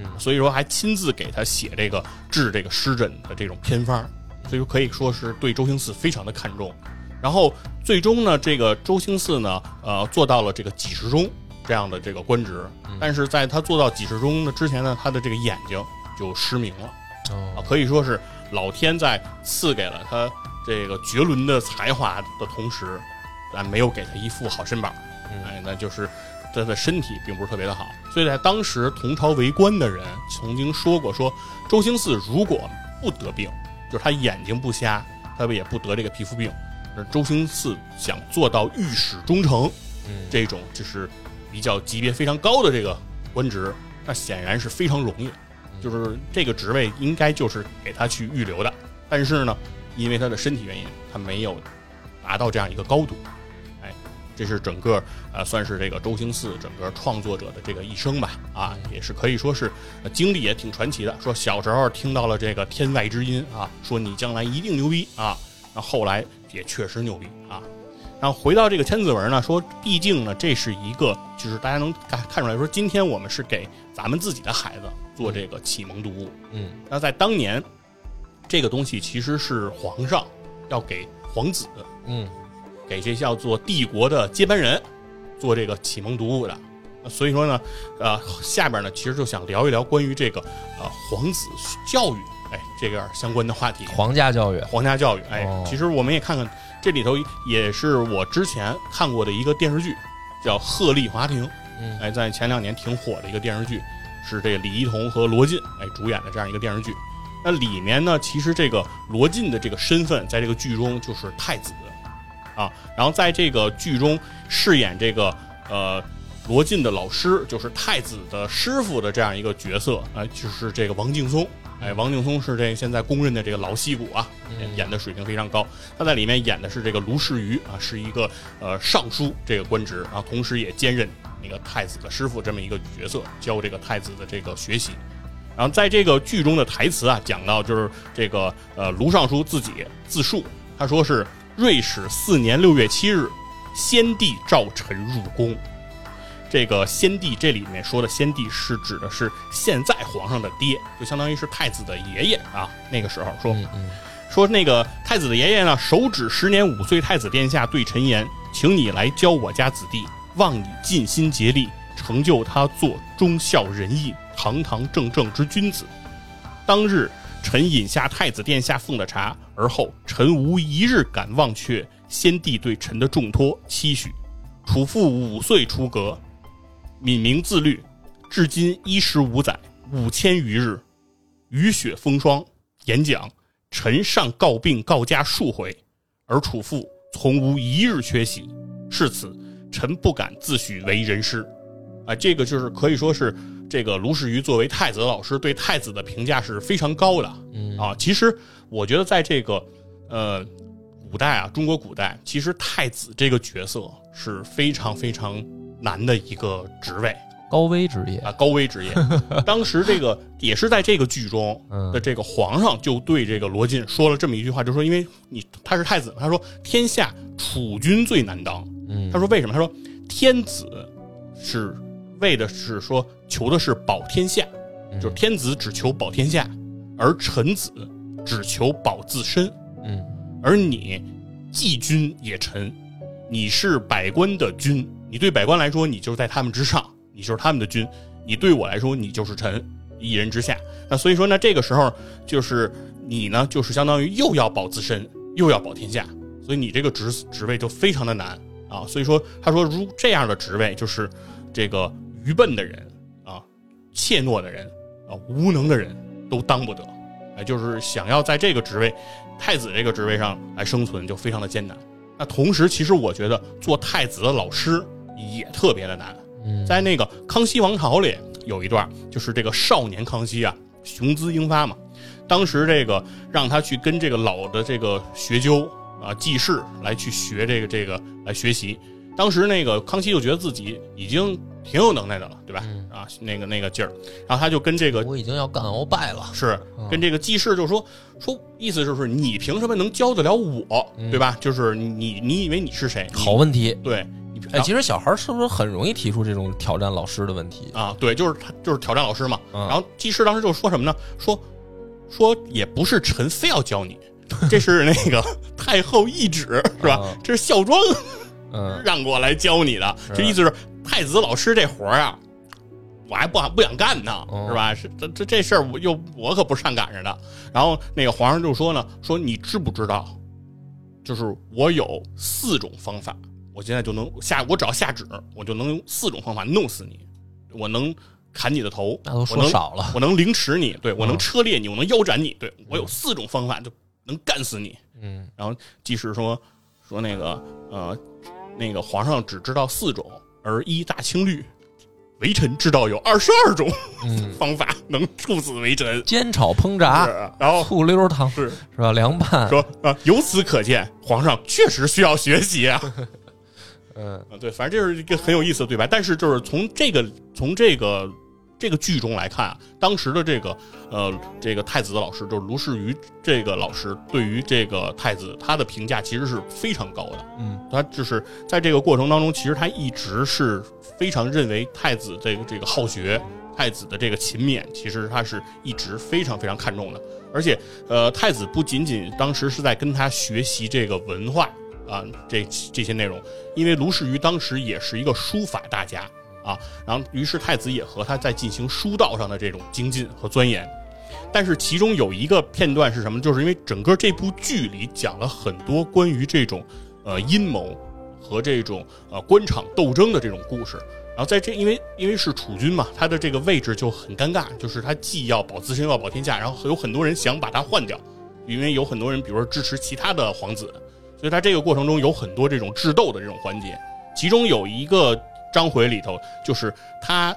嗯。所以说还亲自给他写这个治这个湿疹的这种偏方，所以说可以说是对周星四非常的看重。然后最终呢，这个周星四呢，呃，做到了这个几十中这样的这个官职，但是在他做到几十中的之前呢，他的这个眼睛就失明了。啊，哦可以说是老天在赐给了他这个绝伦的才华的同时，但没有给他一副好身板，嗯。哎，那就是他的身体并不是特别的好，所以在当时同朝为官的人曾经说过说，周兴嗣如果不得病，就是他眼睛不瞎，他也不得这个皮肤病。那周兴嗣想做到御史中丞嗯这种就是比较级别非常高的这个官职，那显然是非常容易，就是这个职位应该就是给他去预留的。但是呢，因为他的身体原因，他没有达到这样一个高度。哎，这是整个呃算是这个周星四整个创作者的这个一生吧，啊，也是可以说是、呃经历也挺传奇的。说小时候听到了这个天外之音啊，说你将来一定牛逼啊，那后来也确实牛逼啊。然后回到这个千字文呢，说毕竟呢，这是一个就是大家能看看出来说，今天我们是给咱们自己的孩子做这个启蒙读物。嗯那在当年，这个东西其实是皇上要给皇子嗯给这叫做帝国的接班人做这个启蒙读物的。呃所以说呢，呃，下边呢其实就想聊一聊关于这个呃皇子教育，哎，这个相关的话题。皇家教育，皇家教育，哎，哦其实我们也看看这里头也是我之前看过的一个电视剧，叫《鹤唳华亭》，嗯哎，在前两年挺火的一个电视剧，是这个李一桐和罗晋哎主演的这样一个电视剧。那里面呢，其实这个罗晋的这个身份在这个剧中就是太子啊，然后在这个剧中饰演这个呃罗晋的老师，就是太子的师傅的这样一个角色，哎、就是这个王劲松。哎，王劲松是这现在公认的这个老戏骨啊，嗯演的水平非常高。他在里面演的是这个卢世瑜啊，是一个呃尚书这个官职，然后同时也兼任那个太子的师傅这么一个角色，教这个太子的这个学习。然后在这个剧中的台词啊，讲到就是这个呃卢尚书自己自述，他说是瑞始四年六月七日，先帝召臣入宫。这个先帝这里面说的先帝是指的是现在皇上的爹，就相当于是太子的爷爷啊。那个时候说嗯嗯说那个太子的爷爷呢，手指时年五岁太子殿下对臣言，请你来教我家子弟，望你尽心竭力，成就他做忠孝仁义、堂堂正正之君子。当日，臣饮下太子殿下奉的茶，而后臣无一日敢忘却先帝对臣的重托期许。楚父五岁出阁，敏明自律，至今衣食五载，五千余日，雨雪风霜，演讲。臣上告病告家数回，而楚父从无一日缺席。是此，臣不敢自诩为人师。啊，这个就是可以说是这个卢世瑜作为太子的老师对太子的评价是非常高的。嗯啊，其实我觉得在这个呃古代啊，中国古代，其实太子这个角色是非常非常难的一个职位高危职业啊，高危职业。当时这个也是在这个剧中嗯的这个皇上就对这个罗晋说了这么一句话，就说因为你他是太子，他说天下储君最难当。嗯他说为什么？他说天子是为的是说求的是保天下，嗯就是天子只求保天下，而臣子只求保自身。嗯而你既君也臣，你是百官的君，你对百官来说，你就是在他们之上，你就是他们的君；你对我来说，你就是臣，一人之下。那所以说那，这个时候就是你呢，就是相当于又要保自身，又要保天下，所以你这个职职位就非常的难啊。所以说，他说如这样的职位，就是这个愚笨的人啊、怯懦的人啊、无能的人都当不得。哎，就是想要在这个职位，太子这个职位上来生存，就非常的艰难。那同时，其实我觉得做太子的老师也特别的难。嗯在那个康熙王朝里有一段，就是这个少年康熙啊，雄姿英发嘛。当时这个让他去跟这个老的这个学究啊记事来去学这个这个来学习。当时那个康熙就觉得自己已经挺有能耐的了，对吧？嗯啊，那个那个劲儿，然后他就跟这个我已经要干鳌拜了。是嗯跟这个记事就说说，意思就是你凭什么能教得了我，嗯对吧？就是你你以为你是谁？好问题。对，哎，其实小孩是不是很容易提出这种挑战老师的问题？啊，对，就是他就是挑战老师嘛。嗯然后记事当时就说什么呢？说说也不是臣非要教你，这是那个 太后懿旨是吧？嗯这是孝庄嗯让过来教你的，这意思是太子老师这活儿啊。我还不不想干呢，哦是吧？是这这这事儿，我又我可不是上赶着的。然后那个皇上就说呢，说你知不知道，就是我有四种方法，我现在就能下，我只要下旨，我就能用四种方法弄死你，我能砍你的头，那都我能说少了。我能凌迟你，对我能嗯车裂你，我能腰斩你，对我有四种方法就能干死你。嗯然后即使说说那个呃那个皇上只知道四种，而依大清律，微臣知道有二十二种嗯，方法能处死微臣。煎炒烹炸，是然后醋溜汤是是吧？凉拌。说啊，由此可见，皇上确实需要学习啊。嗯啊，对，反正这是一个很有意思的对白。但是就是从这个从这个这个剧中来看啊，当时的这个呃这个太子的老师就是卢世瑜这个老师对于这个太子他的评价其实是非常高的。嗯他就是在这个过程当中，其实他一直是非常认为太子这个这个好学，太子的这个勤勉，其实他是一直非常非常看重的。而且，呃，太子不仅仅当时是在跟他学习这个文化啊，这这些内容，因为卢世瑜当时也是一个书法大家啊，然后于是太子也和他在进行书道上的这种精进和钻研。但是其中有一个片段是什么？就是因为整个这部剧里讲了很多关于这种呃阴谋和这种呃官场斗争的这种故事。然后在这，因为因为是储君嘛，他的这个位置就很尴尬，就是他既要保自身又要保天下，然后有很多人想把他换掉，因为有很多人，比如说支持其他的皇子，所以他这个过程中有很多这种智斗的这种环节。其中有一个章回里头，就是他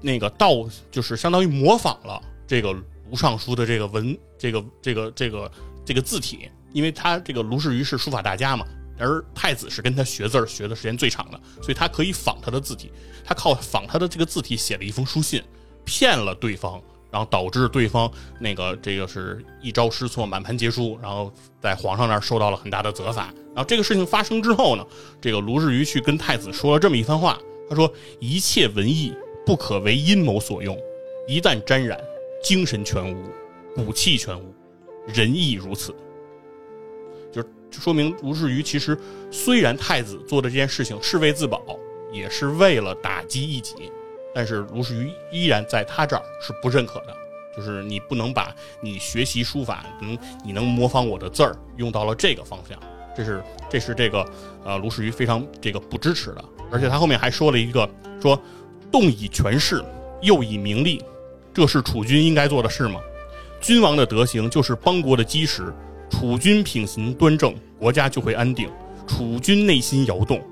那个道，就是相当于模仿了这个卢尚书的这个文，这个这个这个这个字体，因为他这个卢士瑜是书法大家嘛，而太子是跟他学字儿学的时间最长的，所以他可以仿他的字体，他靠仿他的这个字体写了一封书信，骗了对方，然后导致对方那个这个是一招失措，满盘皆输，然后在皇上那儿受到了很大的责罚。然后这个事情发生之后呢，这个卢士愚去跟太子说了这么一番话，他说：“一切文艺不可为阴谋所用，一旦沾染，精神全无，骨气全无，人亦如此。”就是说明卢士愚其实虽然太子做的这件事情是为自保，也是为了打击异己。但是卢世愚依然在他这儿是不认可的，就是你不能把你学习书法，能你能模仿我的字儿用到了这个方向，这是这是这个呃卢世愚非常这个不支持的。而且他后面还说了一个说，动以权势，又以名利，这是楚军应该做的事吗？君王的德行就是邦国的基石，楚军品行端正，国家就会安定；楚军内心摇动，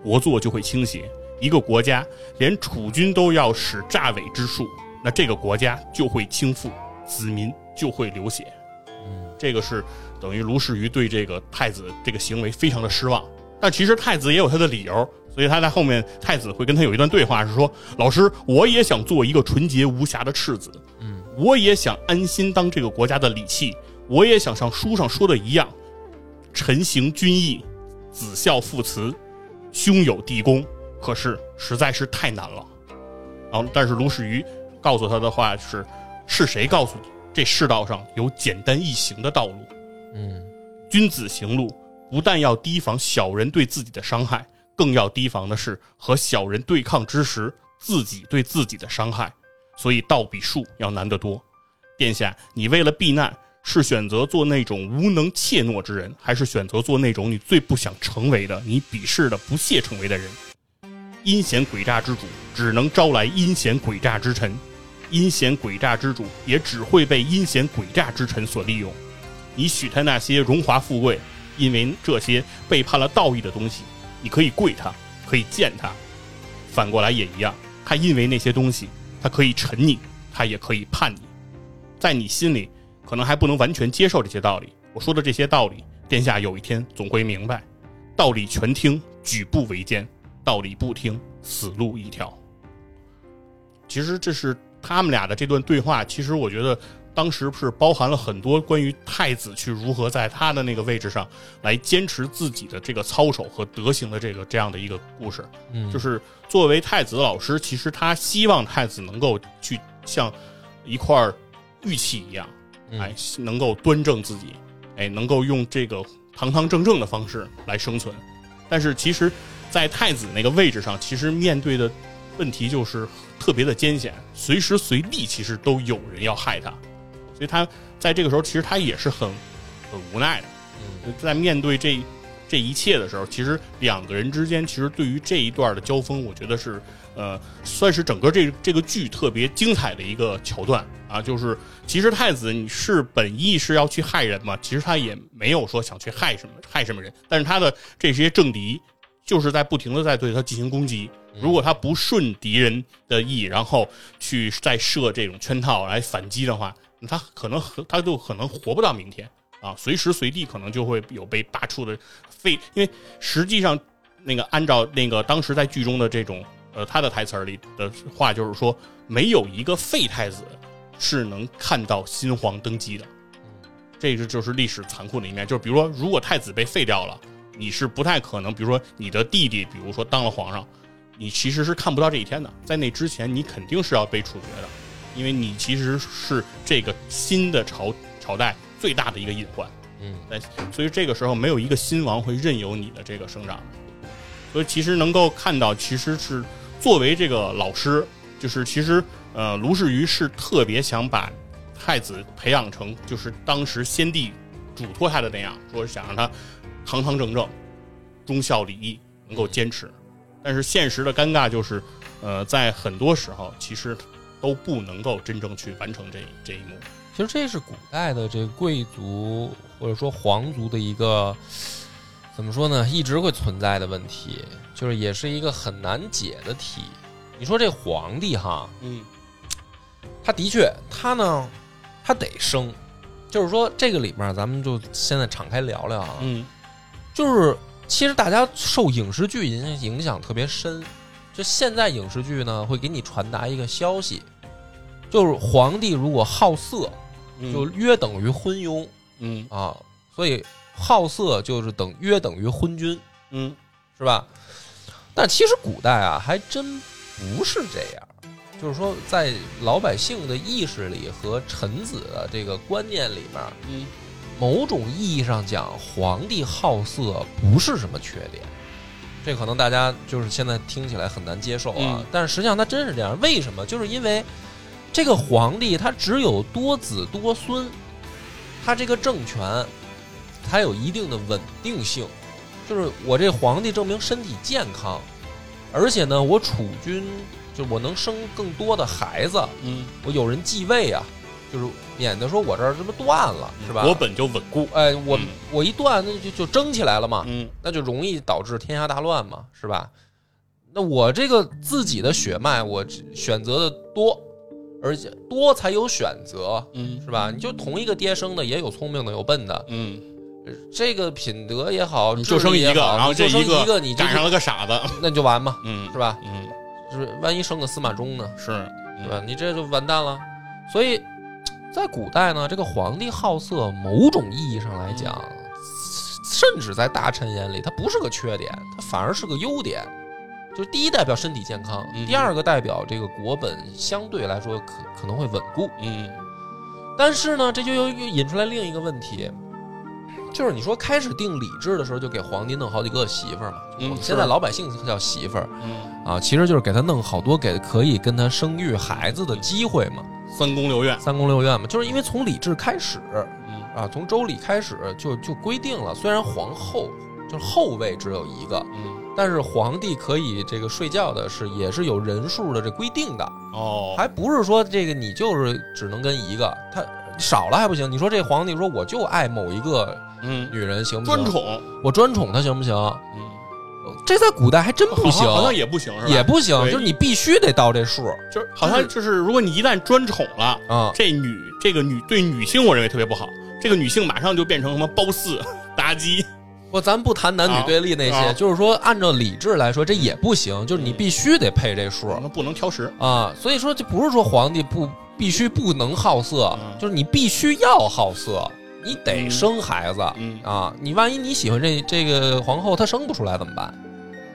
国祚就会倾斜。一个国家连储君都要使诈伪之术，那这个国家就会倾覆，子民就会流血。嗯，这个是等于卢士愚对这个太子这个行为非常的失望。但其实太子也有他的理由，所以他在后面太子会跟他有一段对话，是说：“老师，我也想做一个纯洁无瑕的赤子，嗯，我也想安心当这个国家的礼器，我也想像书上说的一样，臣行君义，子孝父慈，兄友弟恭。”可是实在是太难了，然后但是卢世瑜告诉他的话是：是谁告诉你这世道上有简单易行的道路？嗯，君子行路不但要提防小人对自己的伤害，更要提防的是和小人对抗之时自己对自己的伤害。所以道比术要难得多。殿下，你为了避难，是选择做那种无能怯懦之人，还是选择做那种你最不想成为的、你鄙视的、不屑成为的人？阴险诡诈之主只能招来阴险诡诈之臣，阴险诡诈之主也只会被阴险诡诈之臣所利用。你许他那些荣华富贵，因为这些背叛了道义的东西，你可以跪他，可以见他；反过来也一样，他因为那些东西，他可以臣你，他也可以叛你。在你心里，可能还不能完全接受这些道理。我说的这些道理，殿下有一天总会明白。道理全听，举步维艰。道理不听，死路一条。其实这是他们俩的这段对话。其实我觉得当时是包含了很多关于太子去如何在他的那个位置上来坚持自己的这个操守和德行的这个这样的一个故事。嗯，就是作为太子的老师，其实他希望太子能够去像一块玉器一样，哎，能够端正自己，哎，能够用这个堂堂正正的方式来生存。但是其实。在太子那个位置上，其实面对的问题就是特别的艰险，随时随地其实都有人要害他，所以他在这个时候其实他也是很很无奈的。嗯，在面对这这一切的时候，其实两个人之间其实对于这一段的交锋，我觉得是呃算是整个这这个剧特别精彩的一个桥段啊。就是其实太子你是本意是要去害人嘛，其实他也没有说想去害什么害什么人，但是他的这些政敌。就是在不停的在对他进行攻击。如果他不顺敌人的意，然后去再设这种圈套来反击的话，他可能他就可能活不到明天啊！随时随地可能就会有被罢黜的废。因为实际上，那个按照那个当时在剧中的这种呃他的台词里的话，就是说没有一个废太子是能看到新皇登基的。这个就是历史残酷的一面。就是比如说，如果太子被废掉了。你是不太可能，比如说你的弟弟，比如说当了皇上，你其实是看不到这一天的。在那之前，你肯定是要被处决的，因为你其实是这个新的朝朝代最大的一个隐患。嗯，所以这个时候没有一个新王会任由你的这个生长。所以其实能够看到，其实是作为这个老师，就是其实呃卢世愚是特别想把太子培养成就是当时先帝嘱托他的那样，说想让他。堂堂正正，忠孝礼义能够坚持，但是现实的尴尬就是，呃，在很多时候其实都不能够真正去完成这这一幕。其实这是古代的这个贵族或者说皇族的一个怎么说呢？一直会存在的问题，就是也是一个很难解的题。你说这皇帝哈，嗯，他的确他呢，他得生，就是说这个里面咱们就现在敞开聊聊啊，嗯。就是，其实大家受影视剧影影响特别深。就现在影视剧呢，会给你传达一个消息，就是皇帝如果好色，嗯就约等于昏庸嗯啊，所以好色就是等约等于昏君，嗯是吧？但其实古代啊，还真不是这样。就是说，在老百姓的意识里和臣子的这个观念里面，嗯某种意义上讲，皇帝好色不是什么缺点。这可能大家就是现在听起来很难接受啊，嗯但是实际上他真是这样。为什么？就是因为这个皇帝他只有多子多孙，他这个政权才有一定的稳定性。就是我这皇帝证明身体健康，而且呢，我储君，就我能生更多的孩子，嗯，我有人继位啊，就是免得说我这儿这不断了，是吧？国本就稳固。哎，我、嗯我一断，那就就争起来了嘛，嗯那就容易导致天下大乱嘛，是吧？那我这个自己的血脉，我选择的多，而且多才有选择，嗯是吧？你就同一个爹生的，也有聪明的，有笨的，嗯，呃这个品德也好，你就生一个，然后你就生这个一个，你这赶上了个傻子。那就完嘛，嗯是吧？嗯就是万一生个司马衷呢，是是吧？你这就完蛋了。所以在古代呢，这个皇帝好色，某种意义上来讲，甚至在大臣眼里，它不是个缺点，它反而是个优点。就是第一代表身体健康，嗯第二个代表这个国本相对来说可可能会稳固。嗯但是呢，这就又又引出来另一个问题，就是你说开始定礼制的时候，就给皇帝弄好几个媳妇儿嘛。嗯现在老百姓叫媳妇儿嗯，啊，其实就是给他弄好多给可以跟他生育孩子的机会嘛。三宫六院。三宫六院嘛，就是因为从礼制开始嗯啊，从周礼开始就就规定了，虽然皇后就是后位只有一个，嗯但是皇帝可以这个睡觉的是也是有人数的这规定的，哦，还不是说这个你就是只能跟一个，他少了还不行。你说这皇帝说我就爱某一个嗯女人行不行？专，宠。我专宠她行不行？嗯，这在古代还真不行，好像好像也不行，是吧？也不行，就是你必须得到这数就是好像就是，如果你一旦专宠了，啊。这女这个女对女性，我认为特别不好。这个女性马上就变成什么褒姒、妲己。不，咱不谈男女对立那些，啊啊就是说按照理智来说，这也不行，就是你必须得配这数、那不能挑食。啊。所以说，这不是说皇帝不必须不能好色，嗯就是你必须要好色，你得生孩子、嗯啊。你万一你喜欢这这个皇后，她生不出来怎么办？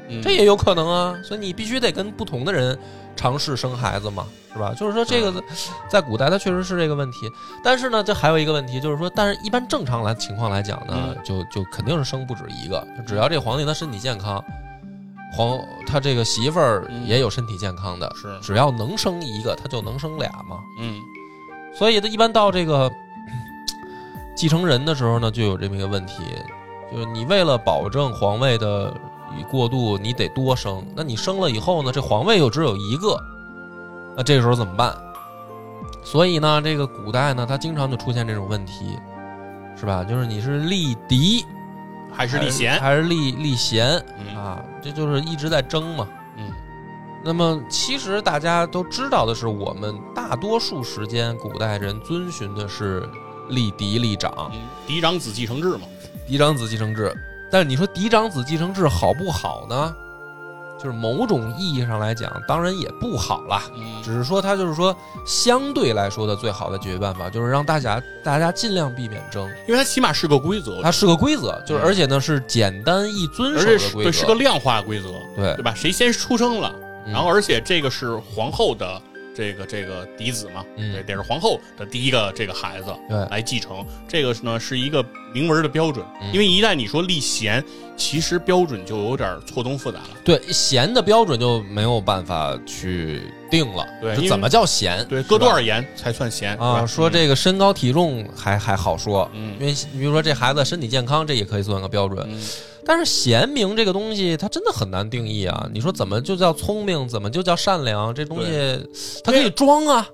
嗯这也有可能啊。所以你必须得跟不同的人尝试生孩子嘛，是吧？就是说这个在古代它确实是这个问题，但是呢，这还有一个问题，就是说，但是一般正常来情况来讲呢，嗯就就肯定是生不止一个，只要这皇帝他身体健康，皇他这个媳妇儿嗯也有身体健康的，是只要能生一个，他就能生俩嘛。嗯所以他一般到这个 继承人的时候呢，就有这么一个问题，就是你为了保证皇位的过渡，你得多生。那你生了以后呢，这皇位又只有一个，那这个时候怎么办？所以呢，这个古代呢，它经常就出现这种问题，是吧？就是你是立嫡还是立贤。还是立立贤嗯啊？这就是一直在争嘛。嗯那么，其实大家都知道的是，我们大多数时间古代人遵循的是立嫡立长、嗯，嫡长子继承制嘛。嫡长子继承制。但是你说嫡长子继承制好不好呢？就是某种意义上来讲，当然也不好啦。嗯只是说它就是说相对来说的最好的解决办法，就是让大家大家尽量避免争。因为它起码是个规则，它是个规则，就是嗯而且呢是简单易遵守的规则，是对是个量化规则，对对吧？谁先出生了，嗯然后而且这个是皇后的这个这个嫡子嘛，嗯对，得是皇后的第一个这个孩子对来继承。这个呢是一个明文的标准，嗯因为一旦你说立贤，其实标准就有点错综复杂了。对贤的标准就没有办法去定了，对就怎么叫贤？对，搁多少盐才算贤是啊？吧说这个身高体重还还好说，嗯因为你比如说这孩子身体健康，这也可以算个标准。嗯但是贤明这个东西，它真的很难定义啊！你说怎么就叫聪明，怎么就叫善良？这东西它可以装啊，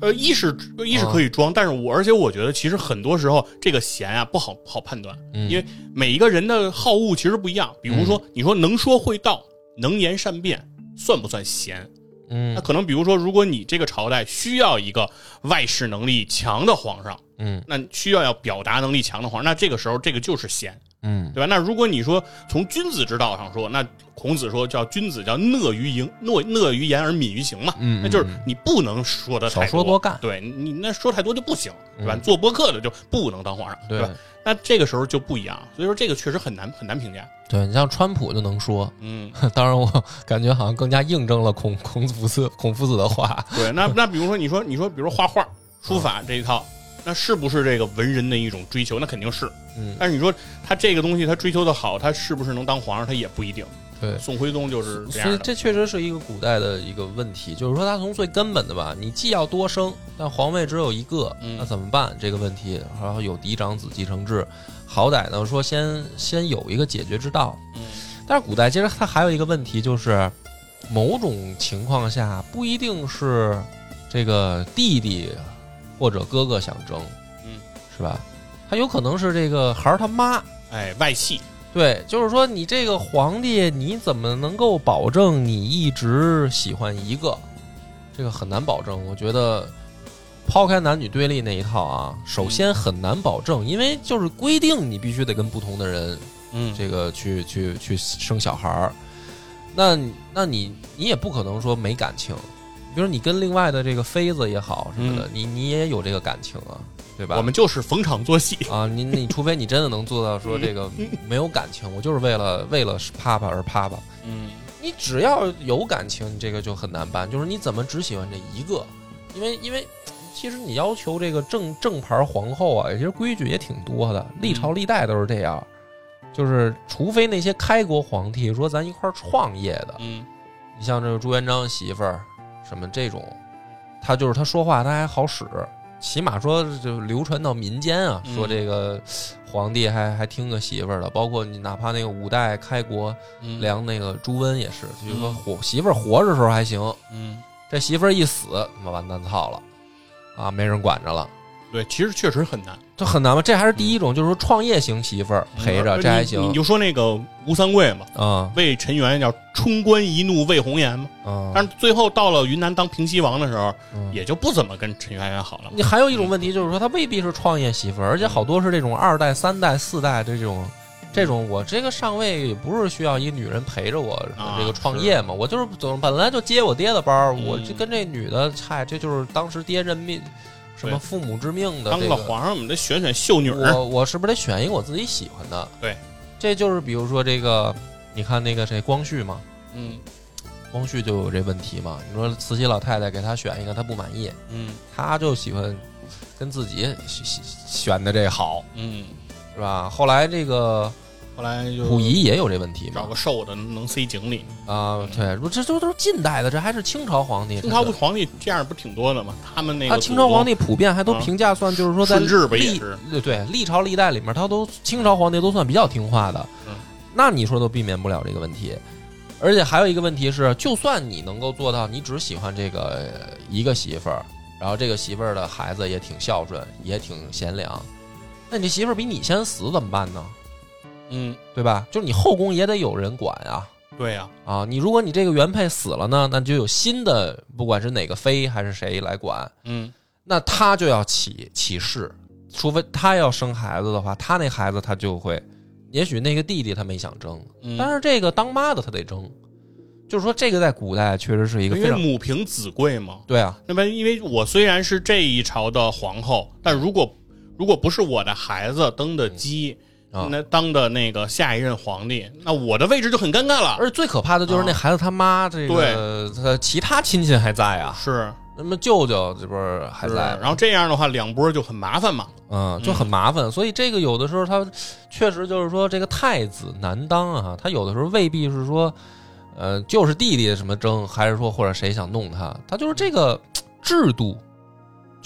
呃，一是一是可以装，但是我而且我觉得其实很多时候这个贤啊不好不好判断，嗯因为每一个人的好恶其实不一样。比如说，你说能说会道、能言善辩，算不算贤？那嗯可能比如说，如果你这个朝代需要一个外事能力强的皇上，嗯那需要要表达能力强的皇上，那这个时候这个就是贤嗯对吧？那如果你说从君子之道上说，那孔子说叫君子叫讷于言，讷讷于言而敏于行嘛，嗯，那就是嗯你不能说的少太说多干对你你那说太多就不行，对吧？嗯做播客的就不能当皇上，对吧？那这个时候就不一样，所以说这个确实很难很难评价。对你像川普就能说，嗯，当然我感觉好像更加印证了孔孔夫子孔夫子的话。对，那那比如说你说你说比如说画画、书法这一套，那是不是这个文人的一种追求？那肯定是。嗯，但是你说他这个东西他追求的好，他是不是能当皇上？他也不一定。对。宋徽宗就是这所。以这确实是一个古代的一个问题，就是说他从最根本的吧，你既要多生，但皇位只有一个，嗯那怎么办？这个问题，然后有嫡长子继承制，好歹呢说先先有一个解决之道。嗯但是古代其实它还有一个问题，就是某种情况下不一定是这个弟弟或者哥哥想争，嗯，是吧？他有可能是这个孩儿他妈。哎，外戚，对，就是说你这个皇帝，你怎么能够保证你一直喜欢一个？这个很难保证。我觉得抛开男女对立那一套啊，首先很难保证，因为就是规定你必须得跟不同的人嗯，这个去去去生小孩儿，那那你你也不可能说没感情，比如你跟另外的这个妃子也好什么的，你你也有这个感情啊，对吧？我们就是逢场作戏。啊，你你除非你真的能做到说这个没有感情，我就是为了为了啪啪而啪啪。嗯你只要有感情，你这个就很难办。就是你怎么只喜欢这一个？因为因为其实你要求这个正正牌皇后啊，其实规矩也挺多的，历朝历代都是这样。就是除非那些开国皇帝说咱一块儿创业的，嗯你像这个朱元璋媳妇儿什么这种，他就是他说话他还好使，起码说就流传到民间啊，嗯。说这个皇帝还还听个媳妇儿的，包括你哪怕那个五代开国嗯。量那个朱温也是，就是说活媳妇儿活着时候还行，嗯，这媳妇儿一死，他妈完蛋操了，啊，没人管着了。对，其实确实很难这很难吗？这还是第一种，就是说创业型媳妇儿陪着，这还行你你就说那个吴三桂嘛，啊为陈元叫冲冠一怒为红颜嘛，啊！但是最后到了云南当平西王的时候，嗯也就不怎么跟陈圆圆好了。你还有一种问题就是说，他未必是创业媳妇儿，而且好多是这种二代、三代、四代这种。这种我这个上位也不是需要一个女人陪着我啊这个创业嘛，我就是总本来就接我爹的班儿，嗯我就跟这女的，嗨，这就是当时爹任命，什么父母之命的当这个。了皇上，我们得选选秀女儿。我我是不是得选一个我自己喜欢的？对，这就是比如说这个，你看那个谁光绪嘛，嗯光绪就有这问题嘛。你说慈禧老太太给他选一个，他不满意，嗯他就喜欢跟自己选的这好，嗯，是吧？后来这个后来就溥仪也有这问题嘛找个瘦的能塞井里。啊，对，不这都都是近代的，这还是清朝皇帝。清朝这个皇帝这样不挺多的吗？他们那个他清朝皇帝帝普遍还都啊评价算，就是说在历是？对对历朝历代里面，他都清朝皇帝都算比较听话的嗯。那你说都避免不了这个问题。而且还有一个问题是，就算你能够做到，你只喜欢这个呃一个媳妇儿，然后这个媳妇儿的孩子也挺孝顺，也挺贤良，那你这媳妇儿比你先死怎么办呢？嗯，对吧？就是你后宫也得有人管啊。对呀，啊，你如果你这个原配死了呢，那就有新的，不管是哪个妃还是谁来管，嗯。那他就要起起誓，除非他要生孩子的话，他那孩子他就会，也许那个弟弟他没想争，嗯，但是这个当妈的他得争，就是说这个在古代确实是一个因为母凭子贵嘛。对啊，那么，因为我虽然是这一朝的皇后，但如果如果不是我的孩子登的基，啊那当的那个下一任皇帝，那我的位置就很尴尬了。而且最可怕的就是那孩子他妈这个对他其他亲戚还在啊，是那么舅舅这不是还在吗，然后这样的话，两波就很麻烦嘛。嗯，就很麻烦。所以这个有的时候他确实就是说这个太子难当啊，他有的时候未必是说，呃，就是弟弟什么争，还是说或者谁想弄他，他就是这个制度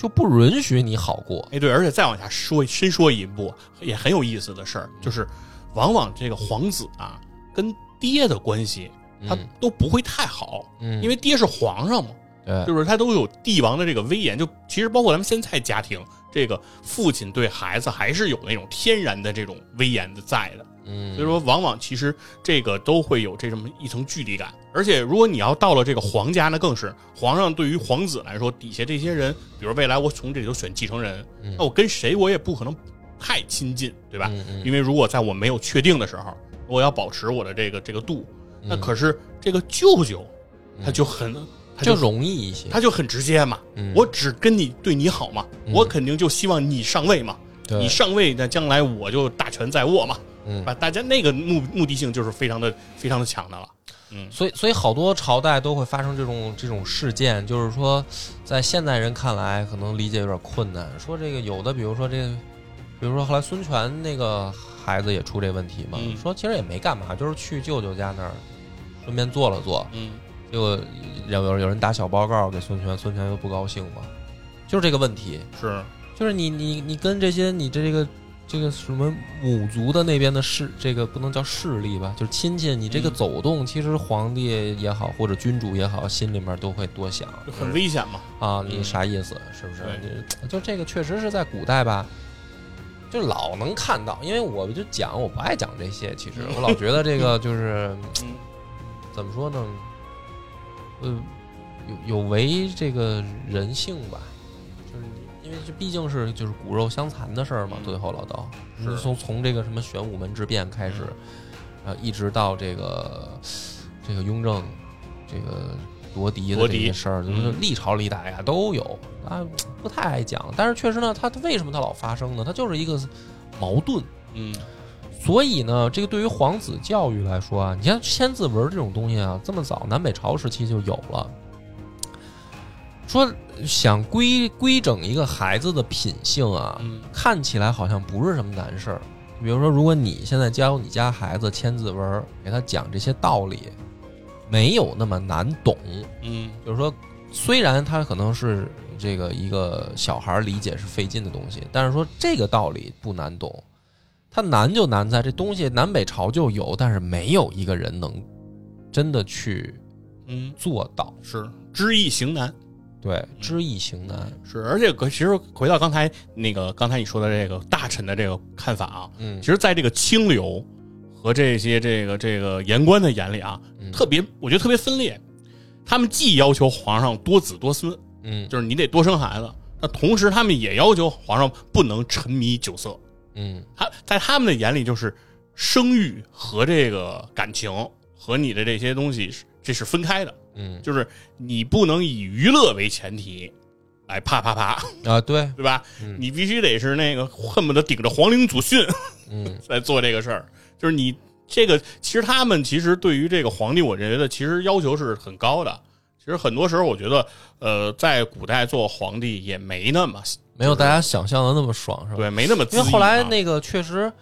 就不允许你好过。哎，对，而且再往下说，深说一步，也很有意思的事儿，就是往往这个皇子啊，跟爹的关系他嗯都不会太好，嗯，因为爹是皇上嘛，对就是他都有帝王的这个威严。就其实包括咱们现在家庭，这个父亲对孩子还是有那种天然的这种威严的在的。嗯，所以说，往往其实这个都会有这么一层距离感。而且，如果你要到了这个皇家，那更是皇上对于皇子来说，底下这些人，比如未来我从这里头选继承人，嗯。那我跟谁我也不可能太亲近，对吧？因为如果在我没有确定的时候，我要保持我的这个这个度，那嗯可是这个舅舅他就很他就就容易一些。他就很直接嘛，嗯。我只跟你对你好嘛，嗯。我肯定就希望你上位嘛，你上位，那将来我就大权在握嘛，嗯。把大家那个目目的性就是非常的非常的强的了，嗯。所以，所以好多朝代都会发生这种这种事件，就是说，在现代人看来，可能理解有点困难。说这个有的，比如说这个，比如说后来孙权那个孩子也出这问题嘛，嗯。说其实也没干嘛，就是去舅舅家那儿顺便坐了坐，嗯。结果有有有人打小报告给孙权，孙权又不高兴嘛，就是这个问题，是，就是你你你跟这些你这个这个什么母族的那边的势，这个不能叫势力吧，就是亲戚，你这个嗯走动，其实皇帝也好或者君主也好，心里面都会多想，就很危险嘛，啊，你嗯啥意思？是不是？就这个确实是在古代吧，就老能看到，因为我就讲我不爱讲这些，其实我老觉得这个就 是嗯怎么说呢？呃，有有违这个人性吧，这毕竟是就是骨肉相残的事儿嘛，嗯最后老道是从从这个什么玄武门之变开始，呃，一直到这个这个雍正这个夺嫡的这些事儿，就是嗯历朝历代呀都有啊，不太爱讲。但是确实呢，它为什么它老发生呢？它就是一个矛盾。嗯所以呢，这个对于皇子教育来说啊，你像千字文这种东西啊，这么早南北朝时期就有了。说想规规整一个孩子的品性啊，嗯看起来好像不是什么难事儿。比如说，如果你现在教你家孩子千字文儿，给他讲这些道理，没有那么难懂。嗯就是说，虽然他可能是这个一个小孩儿理解是费劲的东西，但是说这个道理不难懂。它难就难在这东西南北朝就有，但是没有一个人能真的去嗯，做到。是知易行难。对，知易行难。是，而且其实回到刚才那个刚才你说的这个大臣的这个看法啊，嗯其，实在这个清流和这些这个这个言官的眼里啊，嗯特别我觉得特别分裂。他们既要求皇上多子多孙，嗯就是你得多生孩子，那同时他们也要求皇上不能沉迷酒色。嗯他在他们的眼里，就是生育和这个感情和你的这些东西是这是分开的，嗯就是你不能以娱乐为前提来啪啪啪，啊，对，对吧？嗯你必须得是那个恨不得顶着皇陵祖训嗯 在做这个事儿，就是你这个其实他们其实对于这个皇帝，我觉得其实要求是很高的。其实很多时候，我觉得，呃，在古代做皇帝也没那么没有大家想象的那么爽，是吧？对，没那么。因为后来那个确实，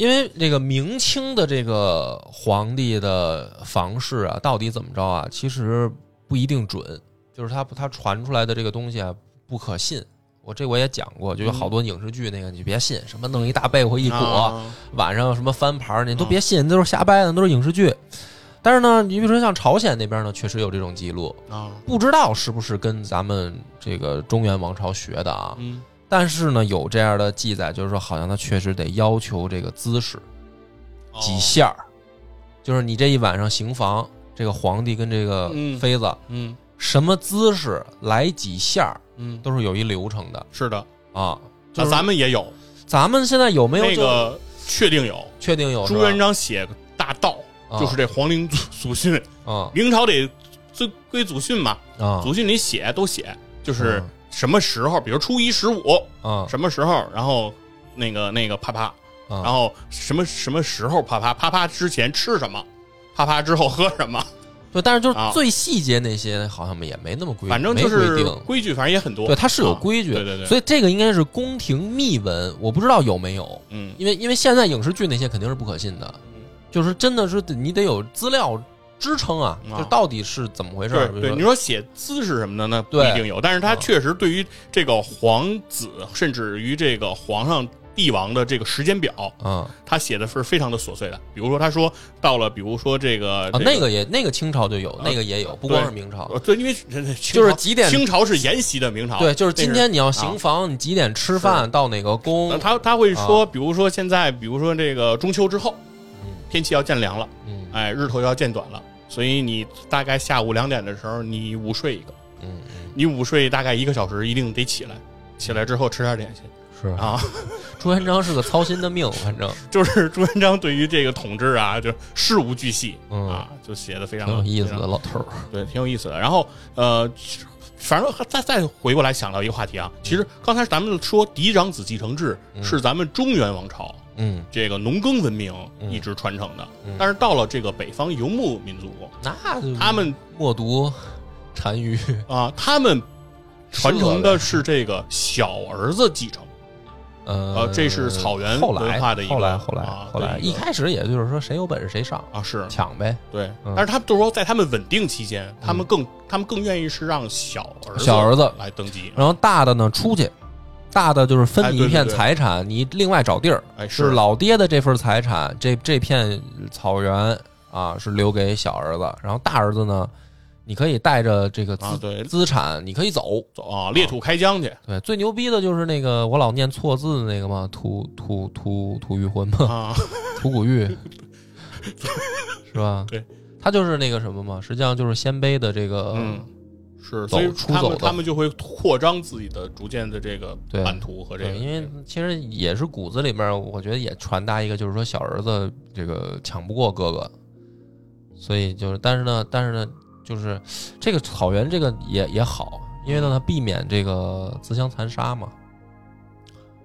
因为这个明清的这个皇帝的房事啊，到底怎么着啊，其实不一定准，就是他他传出来的这个东西啊不可信。我这我也讲过，就有好多影视剧那个你就别信，什么弄一大被窝一裹，啊晚上什么翻牌儿，你都别信，那都是瞎掰的，都是影视剧。但是呢，你比如说像朝鲜那边呢，确实有这种记录，啊，不知道是不是跟咱们这个中原王朝学的啊？嗯但是呢，有这样的记载，就是说，好像他确实得要求这个姿势几下儿，就是你这一晚上行房，这个皇帝跟这个嗯妃子、嗯。什么姿势来几下儿，嗯，都是有一流程的。是的，啊。就那是咱们也有。咱们现在有没有就那个确定有。确定有？朱元璋写个大道，啊。就是这皇陵祖祖训，啊。明朝得遵归祖训嘛，啊。祖训里写都写，就是嗯什么时候，比如初一十五啊什么时候，然后那个那个啪啪，啊！然后什么什么时候啪啪，啪啪之前吃什么，啪啪之后喝什么，对，但是就是啊。最细节那些好像也没那么规，反正就是定。规矩，反正也很多。对，它是有啊规矩，对对对，所以这个应该是宫廷秘闻，我不知道有没有，嗯。因为因为现在影视剧那些肯定是不可信的，就是真的是你得有资料支撑啊，啊。就到底是怎么回事儿？对对，你说写姿势什么的，那不一定有，但是他啊确实对于这个皇子，甚至于这个皇上、帝王的这个时间表，啊他写的是非常的琐碎的。比如说，他说到了，比如说这个啊，那个也那个清朝就有，那个也有，不光是明朝。呃对，因为就是几点清朝是沿袭的明朝，对，就是今天你要行房，你几点吃饭，到哪个呃宫？他他会说，比如说现在，比如说这个中秋之后，嗯。天气要渐凉了，嗯。哎，日头要渐短了，所以你大概下午两点的时候，你午睡一个，嗯嗯，你午睡大概一个小时，一定得起来，起来之后吃点点心，是啊，朱元璋是个操心的命，反正。就是 朱元璋对于这个统治啊，就事无巨细嗯。啊，就写的非常有意思的老头儿。对，挺有意思的。然后呃，反正再再回过来想到一个话题啊，其实刚才咱们说嫡长子继承制嗯。是咱们中原王朝嗯，这个农耕文明嗯。一直传承的，嗯。但是到了这个北方游牧民族，那就他们默读单于，啊，他们传承的是这个小儿子继承。呃呃这是草原文化的一个后来后来啊后来，对一开始也就是说谁有本事谁上，啊，是。抢呗。对，嗯。但是他们就是说，在他们稳定期间，他们更他们更愿意是让小儿子小儿子。来登基，然后大的呢出去，大的就是分你一片哎对对。对财产，你另外找地儿，哎，是老爹的这份财产，这这片草原啊是留给小儿子，然后大儿子呢，你可以带着这个资、啊，资产，你可以走。走啊，裂土开疆去。对，最牛逼的就是那个我老念错字的那个嘛，吐吐吐吐玉魂嘛，啊，吐谷玉，是吧？对，他就是那个什么嘛，实际上就是鲜卑的这个，嗯，是，走所以他们出走他们就会扩张自己的逐渐的这个对版图和这个，因为其实也是骨子里面，我觉得也传达一个，就是说小儿子这个抢不过哥哥，所以就是，但是呢，但是呢，就是这个草原这个也也好，因为呢，它避免这个自相残杀嘛，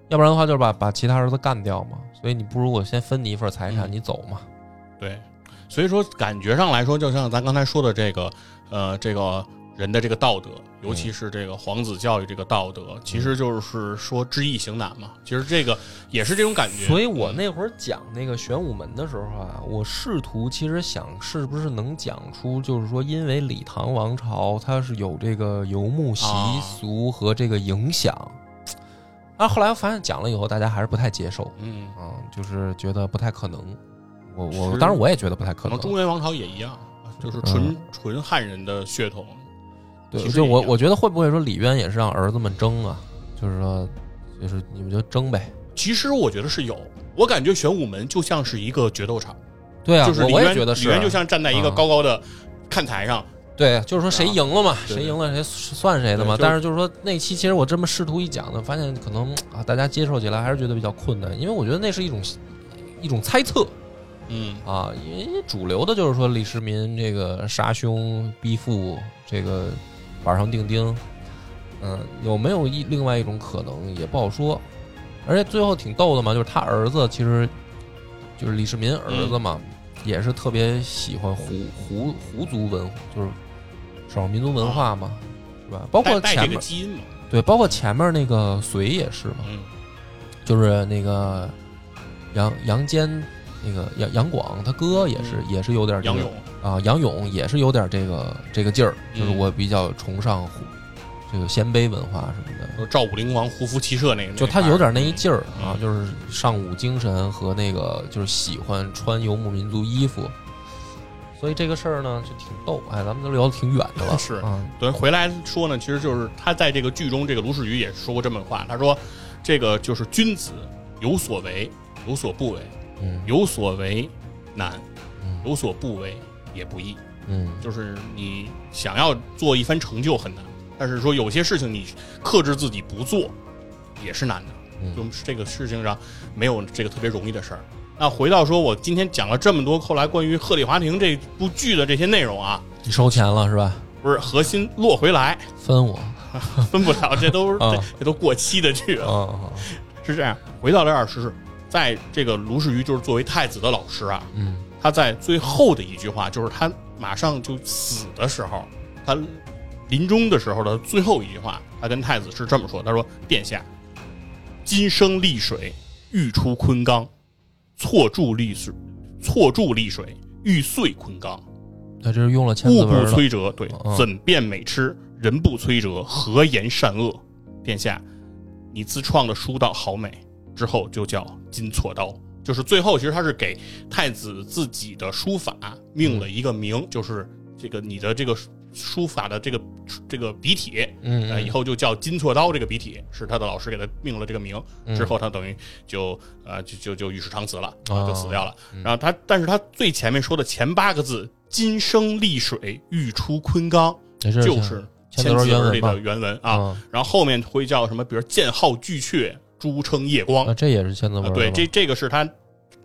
要不然的话就是把把其他儿子干掉嘛，所以你不如我先分你一份财产，嗯你走嘛，对，所以说感觉上来说，就像咱刚才说的这个，呃，这个人的这个道德，尤其是这个皇子教育这个道德，其实就是说知易行难嘛。其实这个也是这种感觉。所以我那会儿讲那个玄武门的时候啊，我试图其实想是不是能讲出，就是说因为李唐王朝它是有这个游牧习俗和这个影响，啊，后来我发现讲了以后，大家还是不太接受，嗯，啊，就是觉得不太可能。我我当然我也觉得不太可能可能，中原王朝也一样，就是纯、纯汉人的血统。对，其实就我我觉得会不会说李渊也是让儿子们争啊？就是说，就是你们就争呗。其实我觉得是有，我感觉玄武门就像是一个决斗场，对啊，我就是李渊我也觉得是李渊就像站在一个嗯高高的看台上，对，就是说谁赢了嘛，对谁赢了谁算谁的嘛。但是就是说那期其实我这么试图一讲呢，发现可能啊大家接受起来还是觉得比较困难，因为我觉得那是一种一种猜测嗯，啊，因为主流的就是说李世民这个杀兄逼父，这个板上钉钉，嗯，有没有一另外一种可能也不好说。而且最后挺逗的嘛，就是他儿子其实就是李世民儿子嘛，也是特别喜欢胡胡胡族文，就是少数民族文化嘛，是吧？包括前面基因嘛，对，包括前面那个隋也是嘛，嗯就是那个杨杨坚，那个杨杨广他哥也是、也是有点、这个、杨勇，啊，杨勇也是有点这个这个劲儿，就是嗯我比较崇尚胡这个鲜卑文化什么的。说赵武灵王胡服骑射那个，就他有点那一劲儿嗯啊，就是尚武精神和那个就是喜欢穿游牧民族衣服，所以这个事儿呢就挺逗。哎，咱们都聊得挺远的了，是啊，对，回来说呢，其实就是他在这个剧中，这个卢世愚也说过这么话，他说，这个就是君子有所为，有所不为，嗯有所为难，嗯有所不为也不易。嗯就是你想要做一番成就很难，但是说有些事情你克制自己不做也是难的。嗯就是这个事情上没有这个特别容易的事儿。那回到说，我今天讲了这么多，后来关于《鹤唳华亭》这部剧的这些内容啊，你收钱了是吧？不是核心落回来，分我 分不了，这都 这这都过期的剧了。啊，是这样，回到这儿是在这个卢世瑜就是作为太子的老师啊，嗯他在最后的一句话，就是他马上就死的时候，他临终的时候的最后一句话，他跟太子是这么说：“他说，殿下，今生丽水，欲出昆冈，错注丽水，错注丽水，欲碎昆冈。他这是用了千物不字文了，摧折，对嗯，怎辨美痴？人不摧折，何言善恶？殿下，你自创的书道好美，之后就叫金错刀。就是最后，其实他是给太子自己的书法命了一个名，就是这个你的这个书法的这个这个笔体，嗯，以后就叫金错刀这个笔体，是他的老师给他命了这个名。嗯之后他等于就呃就就就与世长辞了，就死掉了。嗯然后他，但是他最前面说的前八个字“金生丽水，玉出昆冈”，就是千字文千字文里的原文啊。嗯然后后面会叫什么，比如“剑号巨阙，朱称夜光。啊，这也是千字文啊，对，这这个是它的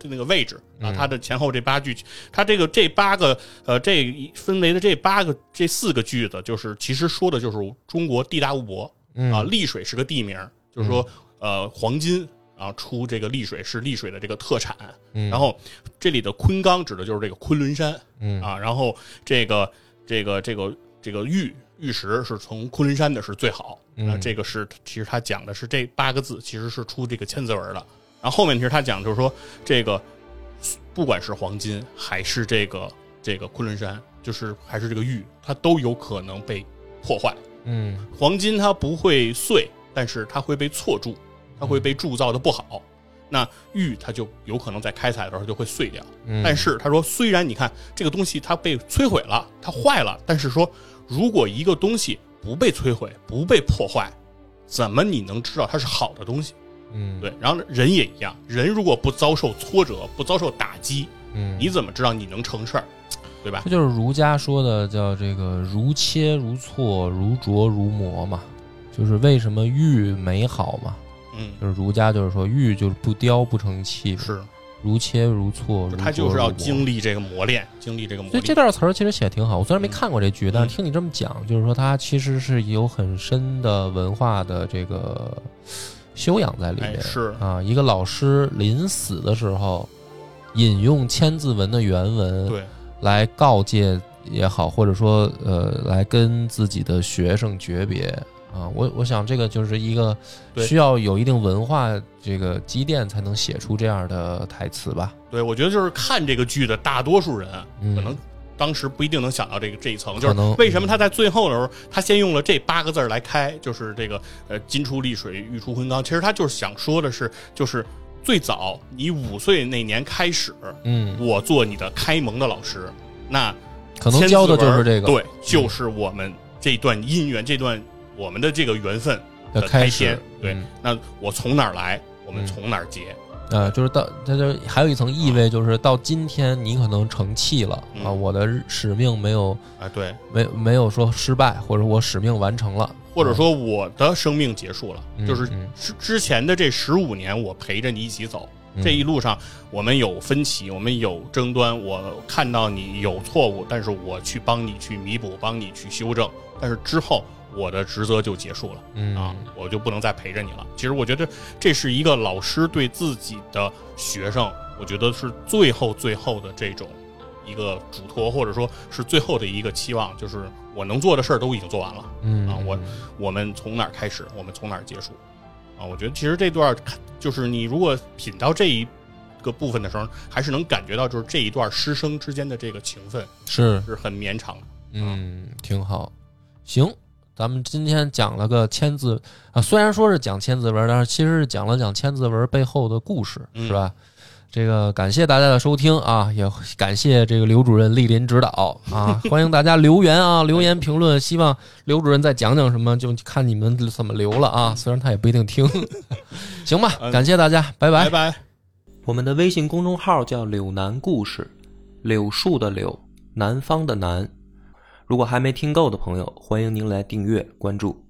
那个位置啊，嗯。它的前后这八句，它这个这八个呃，这一分为的这八个这四个句子，就是其实说的就是中国地大物博嗯。啊，丽水是个地名，就是说呃黄金啊出这个丽水是丽水的这个特产，嗯。然后这里的昆冈指的就是这个昆仑山嗯。啊，然后这个这个这个这个玉玉石是从昆仑山的是最好，嗯那这个是其实他讲的是这八个字，其实是出这个千字文的。然后后面其实他讲就是说这个不管是黄金还是这个这个昆仑山，就是还是这个玉，它都有可能被破坏。嗯黄金它不会碎，但是它会被错铸，它会被铸造的不好。那玉它就有可能在开采的时候就会碎掉。嗯，但是他说，虽然你看这个东西它被摧毁了，它坏了，但是说如果一个东西不被摧毁、不被破坏，怎么你能知道它是好的东西？嗯对，然后人也一样，人如果不遭受挫折、不遭受打击，嗯，你怎么知道你能成事儿？对吧这？就是儒家说的叫这个如切如磋，如琢如磨嘛，就是为什么玉美好嘛，嗯，就是儒家就是说玉就是不雕不成器，是，如切如磋，如他就是要经历这个磨练，经历这个磨练所以这。段词儿其实写的挺好，我虽然没嗯看过这剧，但是嗯听你这么讲，就是说他其实是有很深的文化的这个修养在里哎，面。是，啊，一个老师临死的时候引用千字文的原文，对，来告诫也好，或者说呃，来跟自己的学生诀别啊。我我想这个就是一个对需要有一定文化这个积淀才能写出这样的台词吧。对，我觉得就是看这个剧的大多数人，嗯可能当时不一定能想到这个这一层，就是能为什么他在最后的时候，他先用了这八个字儿来开，就是这个呃金出丽水，玉出昆冈。其实他就是想说的是，就是最早你五岁那年开始，嗯，我做你的开蒙的老师，那可能教的就是这个对，就是我们这段姻缘，这段我们的这个缘分的的开始篇。对，嗯。那我从哪儿来，我们嗯。从哪儿结。呃，就是到它就还有一层意味，就是到今天你可能成器了啊，嗯我的使命没有啊，对，没没有说失败，或者我使命完成了，或者说我的生命结束了，嗯就是嗯。之之前的这十五年，我陪着你一起走，嗯。这一路上我们有分歧，我们有争端，我看到你有错误，但是我去帮你去弥补，帮你去修正，但是之后我的职责就结束了。嗯啊，我就不能再陪着你了。其实我觉得这是一个老师对自己的学生，我觉得是最后最后的这种一个嘱托，或者说是最后的一个期望，就是我能做的事儿都已经做完了。嗯啊我我们从哪儿开始，我们从哪儿结束？啊，我觉得其实这段儿就是你如果品到这一个部分的时候，还是能感觉到就是这一段师生之间的这个情分是是很绵长的。嗯，挺好。行，咱们今天讲了个千字啊，虽然说是讲千字文，但是其实是讲了讲千字文背后的故事，嗯是吧？这个感谢大家的收听啊，也感谢这个刘主任莅临指导啊，欢迎大家留言啊，留言评论，希望刘主任再讲讲什么，就看你们怎么留了啊。虽然他也不一定听，行吧，嗯感谢大家，拜拜拜拜。我们的微信公众号叫“柳南故事”，柳树的柳，南方的南。如果还没听够的朋友，欢迎您来订阅关注。